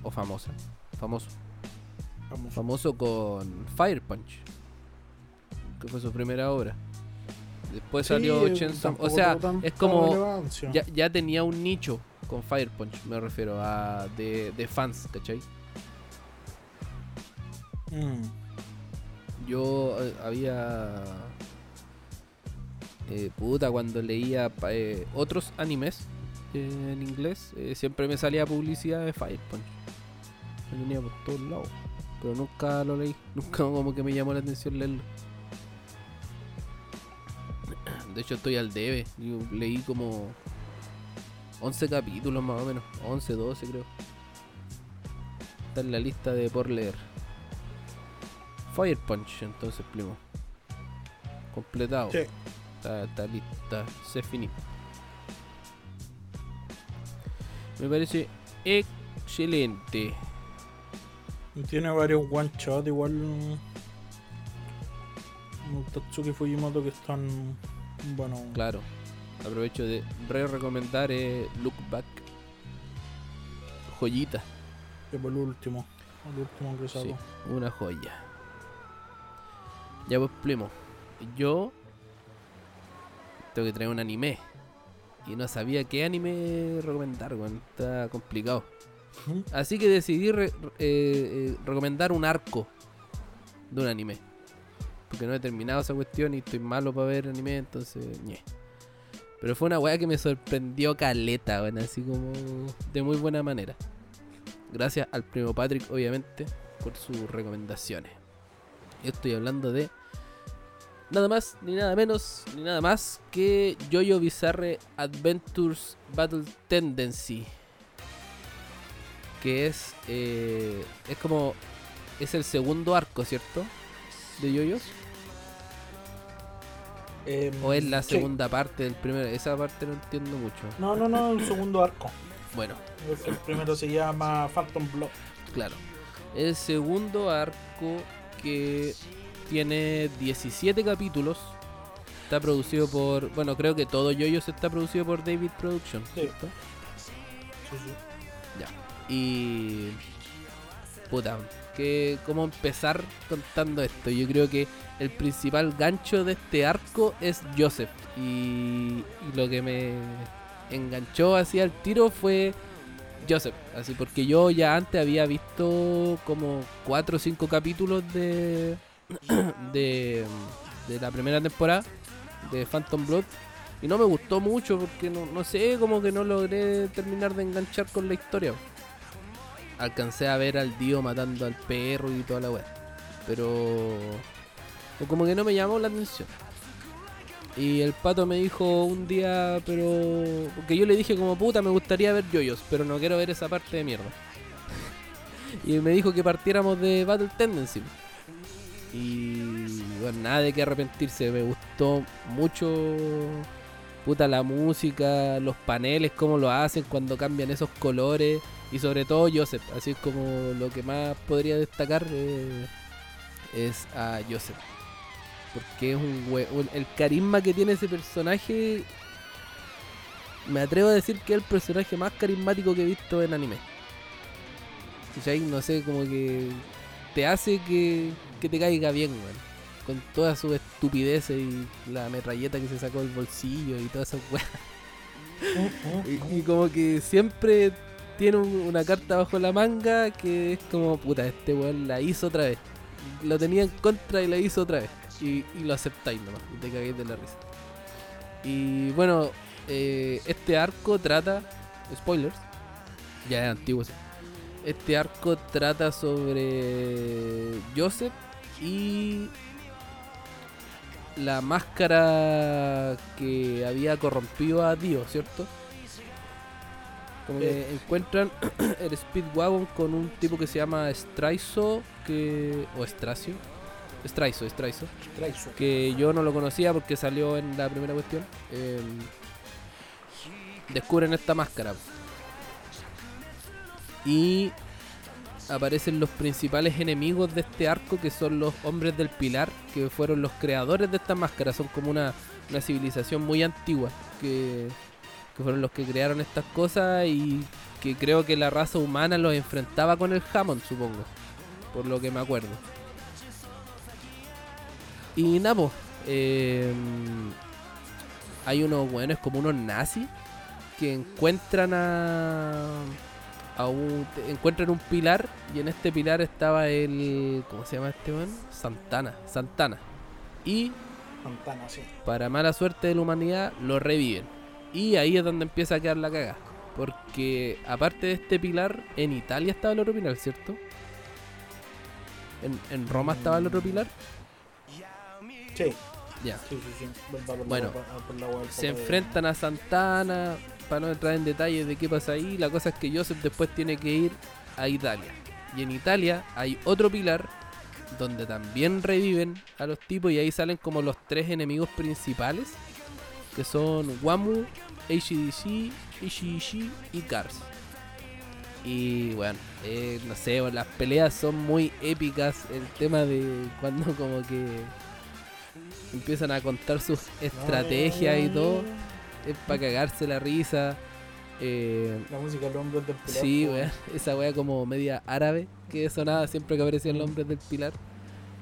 o famosa. Famoso. vamos. famoso con Fire Punch, que fue su primera obra. Después Sí, salió Chainsaw O sea, es como. Ya, ya tenía un nicho con Fire Punch, me refiero a. de, de fans, ¿cachai? Mm. Yo eh, había. eh, puta, cuando leía eh, otros animes en inglés, siempre me salía publicidad de Fire Punch. Me venía por todos lados. Pero nunca lo leí. Nunca como que me llamó la atención leerlo. De hecho, estoy al debe. Yo leí como 11 capítulos más o menos. 11, 12 creo. Está en la lista de por leer. Fire Punch, entonces, primo. Completado. Sí. Está, está lista. Se finí. Me parece excelente. Y Tiene varios one shot igual. Tatsuki Fujimoto que están. Bueno. Claro. Aprovecho de re recomendar eh, Look Back. Joyita. Que fue el último. El último que sacó. Sí, una joya. Ya pues, primo. Yo tengo que traer un anime. Y no sabía qué anime recomendar, weón. Está complicado. Así que decidí re- eh, eh, recomendar un arco de un anime. Porque no he terminado esa cuestión y estoy malo para ver anime, entonces, ñe. Pero fue una weá que me sorprendió caleta, weón, así como de muy buena manera. Gracias al primo Patrick, obviamente, por sus recomendaciones. Yo estoy hablando de nada más, ni nada menos, ni nada más que Jojo Bizarre Adventures Battle Tendency que es eh, es como es el segundo arco, ¿cierto? De Yoyos Em, o es la sí. segunda parte del primero, esa parte no entiendo mucho. No, no, no, el segundo arco. Bueno, el primero se llama Phantom Blood. claro. El segundo arco que tiene 17 capítulos está producido por, bueno, creo que todo Yoyos está producido por David Production, Sí. ¿cierto? Sí, sí. Ya. Y. Puta, que cómo empezar contando esto. Yo creo que el principal gancho de este arco es Joseph. Y, lo que me enganchó así al tiro fue Joseph. Así porque yo ya antes había visto como 4 o 5 capítulos de, de, de la primera temporada de Phantom Blood. Y no me gustó mucho porque no, no sé, como que no logré terminar de enganchar con la historia. Alcancé a ver al Dio matando al perro y toda la weá. Pero. como que no me llamó la atención. Y el pato me dijo un día, pero. Porque yo le dije, como puta, me gustaría ver yoyos, pero no quiero ver esa parte de mierda. y me dijo que partiéramos de Battle Tendency. Y bueno, nada de que arrepentirse, me gustó mucho. Puta la música, los paneles, cómo lo hacen cuando cambian esos colores. Y sobre todo Joseph, así es como lo que más podría destacar eh, es a Joseph. Porque es un, un- El carisma que tiene ese personaje. Me atrevo a decir que es el personaje más carismático que he visto en anime. ¿Cachai? No sé, como que. Te hace que, que te caiga bien, weón. Con toda su estupidez y la metralleta que se sacó del bolsillo y todas esas weas. Y, y como que siempre tiene un- una carta bajo la manga que es como, puta, este weón la hizo otra vez. Lo tenía en contra y la hizo otra vez. Y, lo aceptáis nomás, y te cagáis de la risa. Y bueno, eh, este arco trata, spoilers, ya es antiguo. sí. Este arco trata sobre Joseph y la máscara que había corrompido a Dio, ¿cierto? Como que encuentran el Speedwagon con un tipo que se llama Straizo, que o Stracio, Straizo, Straizo, Traizo. que yo no lo conocía porque salió en la primera cuestión. eh, descubren esta máscara. Y aparecen los principales enemigos de este arco que son los hombres del pilar, que fueron los creadores de esta máscara. Son como una, una civilización muy antigua que, que fueron los que crearon estas cosas y que creo que la raza humana los enfrentaba con el Hammond, supongo. Por lo que me acuerdo. Y nada, po, eh, hay unos buenos como unos nazis que encuentran a, a un, encuentran un pilar y en este pilar estaba el ¿cómo se llama este man? Santana, Santana. Y Santana, sí. para mala suerte de la humanidad lo reviven. Y ahí es donde empieza a quedar la caga. Porque aparte de este pilar, en Italia estaba el otro pilar, ¿cierto? En, en Roma estaba el otro pilar. Sí, Ya. sí, sí. sí. Bueno, la se enfrentan a Santana para no entrar en detalles de qué pasa ahí. La cosa es que Joseph después tiene que ir a Italia. Y en Italia hay otro pilar donde también reviven a los tipos y ahí salen como los tres enemigos principales que son Wamu, HDC, Ishiishi y Cars. Y bueno, eh, no sé, las peleas son muy épicas. El tema de cuando como que empiezan a contar sus estrategias y todo. Es para cagarse la risa. Eh, La música de los hombres del pilar. sí, weón. Esa wea como media árabe que sonaba siempre que aparecían los hombres del pilar.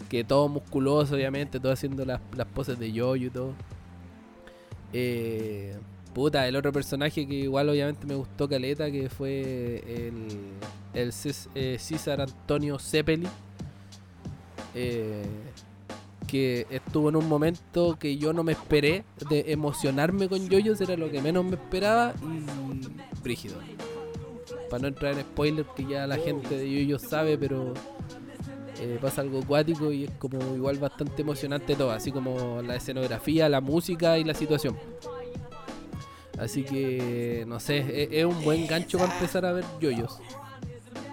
Que todo musculoso, obviamente, todo haciendo las, las poses de yoyo y todo. Eh, puta, el otro personaje que igual obviamente me gustó caleta, que fue el, el eh, César Antonio Zeppeli. Eh, que estuvo en un momento que yo no me esperé de emocionarme con yoyos, era lo que menos me esperaba y brígido. Para no entrar en spoilers que ya la gente de yoyos sabe, pero eh, pasa algo acuático y es como igual bastante emocionante todo, así como la escenografía, la música y la situación. Así que, no sé, e- es, un buen gancho para empezar a ver yoyos.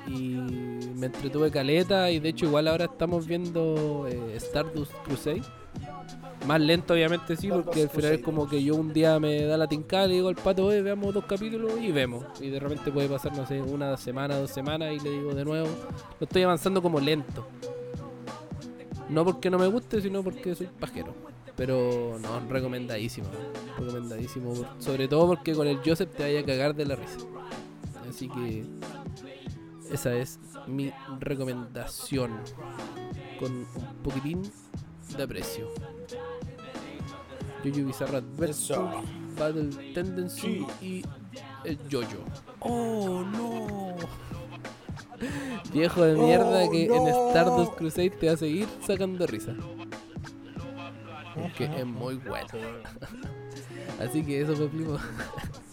Y me entretuve caleta y de hecho igual ahora estamos viendo eh, Stardust Crusade. Más lento obviamente sí, porque al final es como que yo un día me da la tincada y le digo al pato, "Oye, veamos dos capítulos y vemos. Y de repente puede pasar, no sé, una semana, dos semanas y le digo de nuevo. Lo estoy avanzando como lento. No porque no me guste, sino porque soy pajero. Pero no, recomendadísimo. Recomendadísimo. Sobre todo porque con el Joseph te vaya a cagar de la risa. Así que esa es mi recomendación. Con un poquitín de aprecio. Jojo Bizarre Adventure. Battle Tendency y el Jojo. ¡Oh, no! Viejo de mierda Oh, que no. en Stardust Crusade te va a seguir sacando risa. Porque es muy bueno. Así que eso fue primo.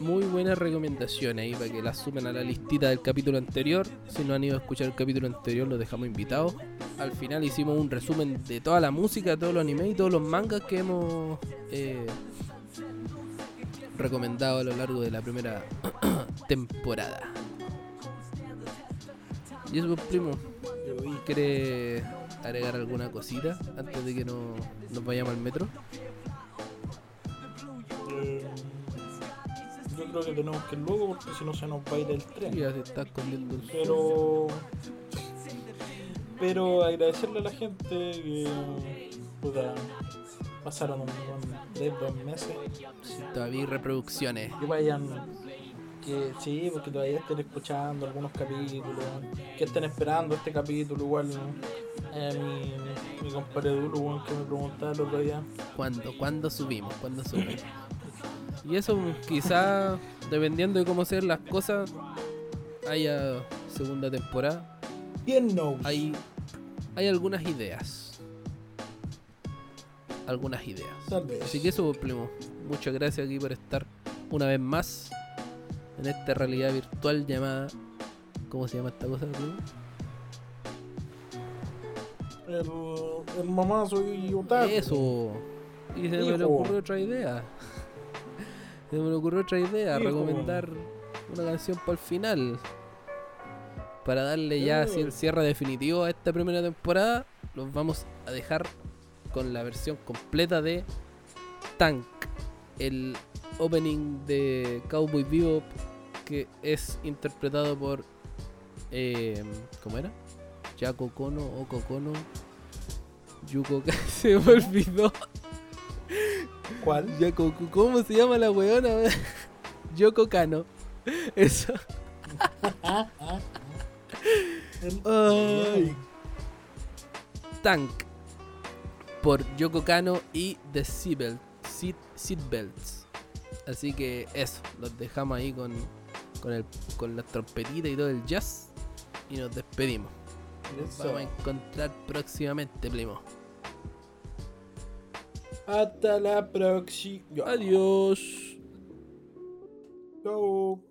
muy buenas recomendaciones ahí para que las sumen a la listita del capítulo anterior. Si no han ido a escuchar el capítulo anterior, los dejamos invitados. Al final hicimos un resumen de toda la música, todos los animes y todos los mangas que hemos eh, recomendado a lo largo de la primera temporada. Y eso, pues, primo, ¿quiere agregar alguna cosita antes de que no, nos vayamos al metro? Creo que tenemos que ir luego porque si no se nos va a ir el tren. Ya se está escondiendo el. Pero. Pero agradecerle a la gente que. puta, pasaron un buen dos meses. Sí, todavía hay reproducciones. Que vayan. Que sí, porque todavía estén escuchando algunos capítulos. Que estén esperando este capítulo. Igual. eh, mi, mi compadre weón, que me preguntaba el otro día. ¿Cuándo? ¿Cuándo subimos? ¿Cuándo subimos? Y eso quizá, dependiendo de cómo sean las cosas, haya segunda temporada. Hay, hay algunas ideas. Algunas ideas. Tal vez. Así que eso, primo. Muchas gracias aquí por estar una vez más en esta realidad virtual llamada. ¿Cómo se llama esta cosa, primo? El, el mamá soy otaku. Eso. Y se me le ocurrió otra idea. Se me ocurrió otra idea, recomendar una canción para el final. Para darle ya así el cierre definitivo a esta primera temporada, los vamos a dejar con la versión completa de Tank, el opening de Cowboy Bebop que es interpretado por eh, ¿cómo era? Yako Kono o Kokono Yuko se me olvidó ¿Cuál? Yako, ¿cómo se llama la weona? Yoko Kano eso Ay. Tank por Yoko Kano y The Seatbelt, Seat, Seatbelts. Así que eso, los dejamos ahí con, con, el, con la trompetita y todo el jazz y nos despedimos. Nos vamos a encontrar próximamente, primo. Hasta la próxima. Adiós. Chao.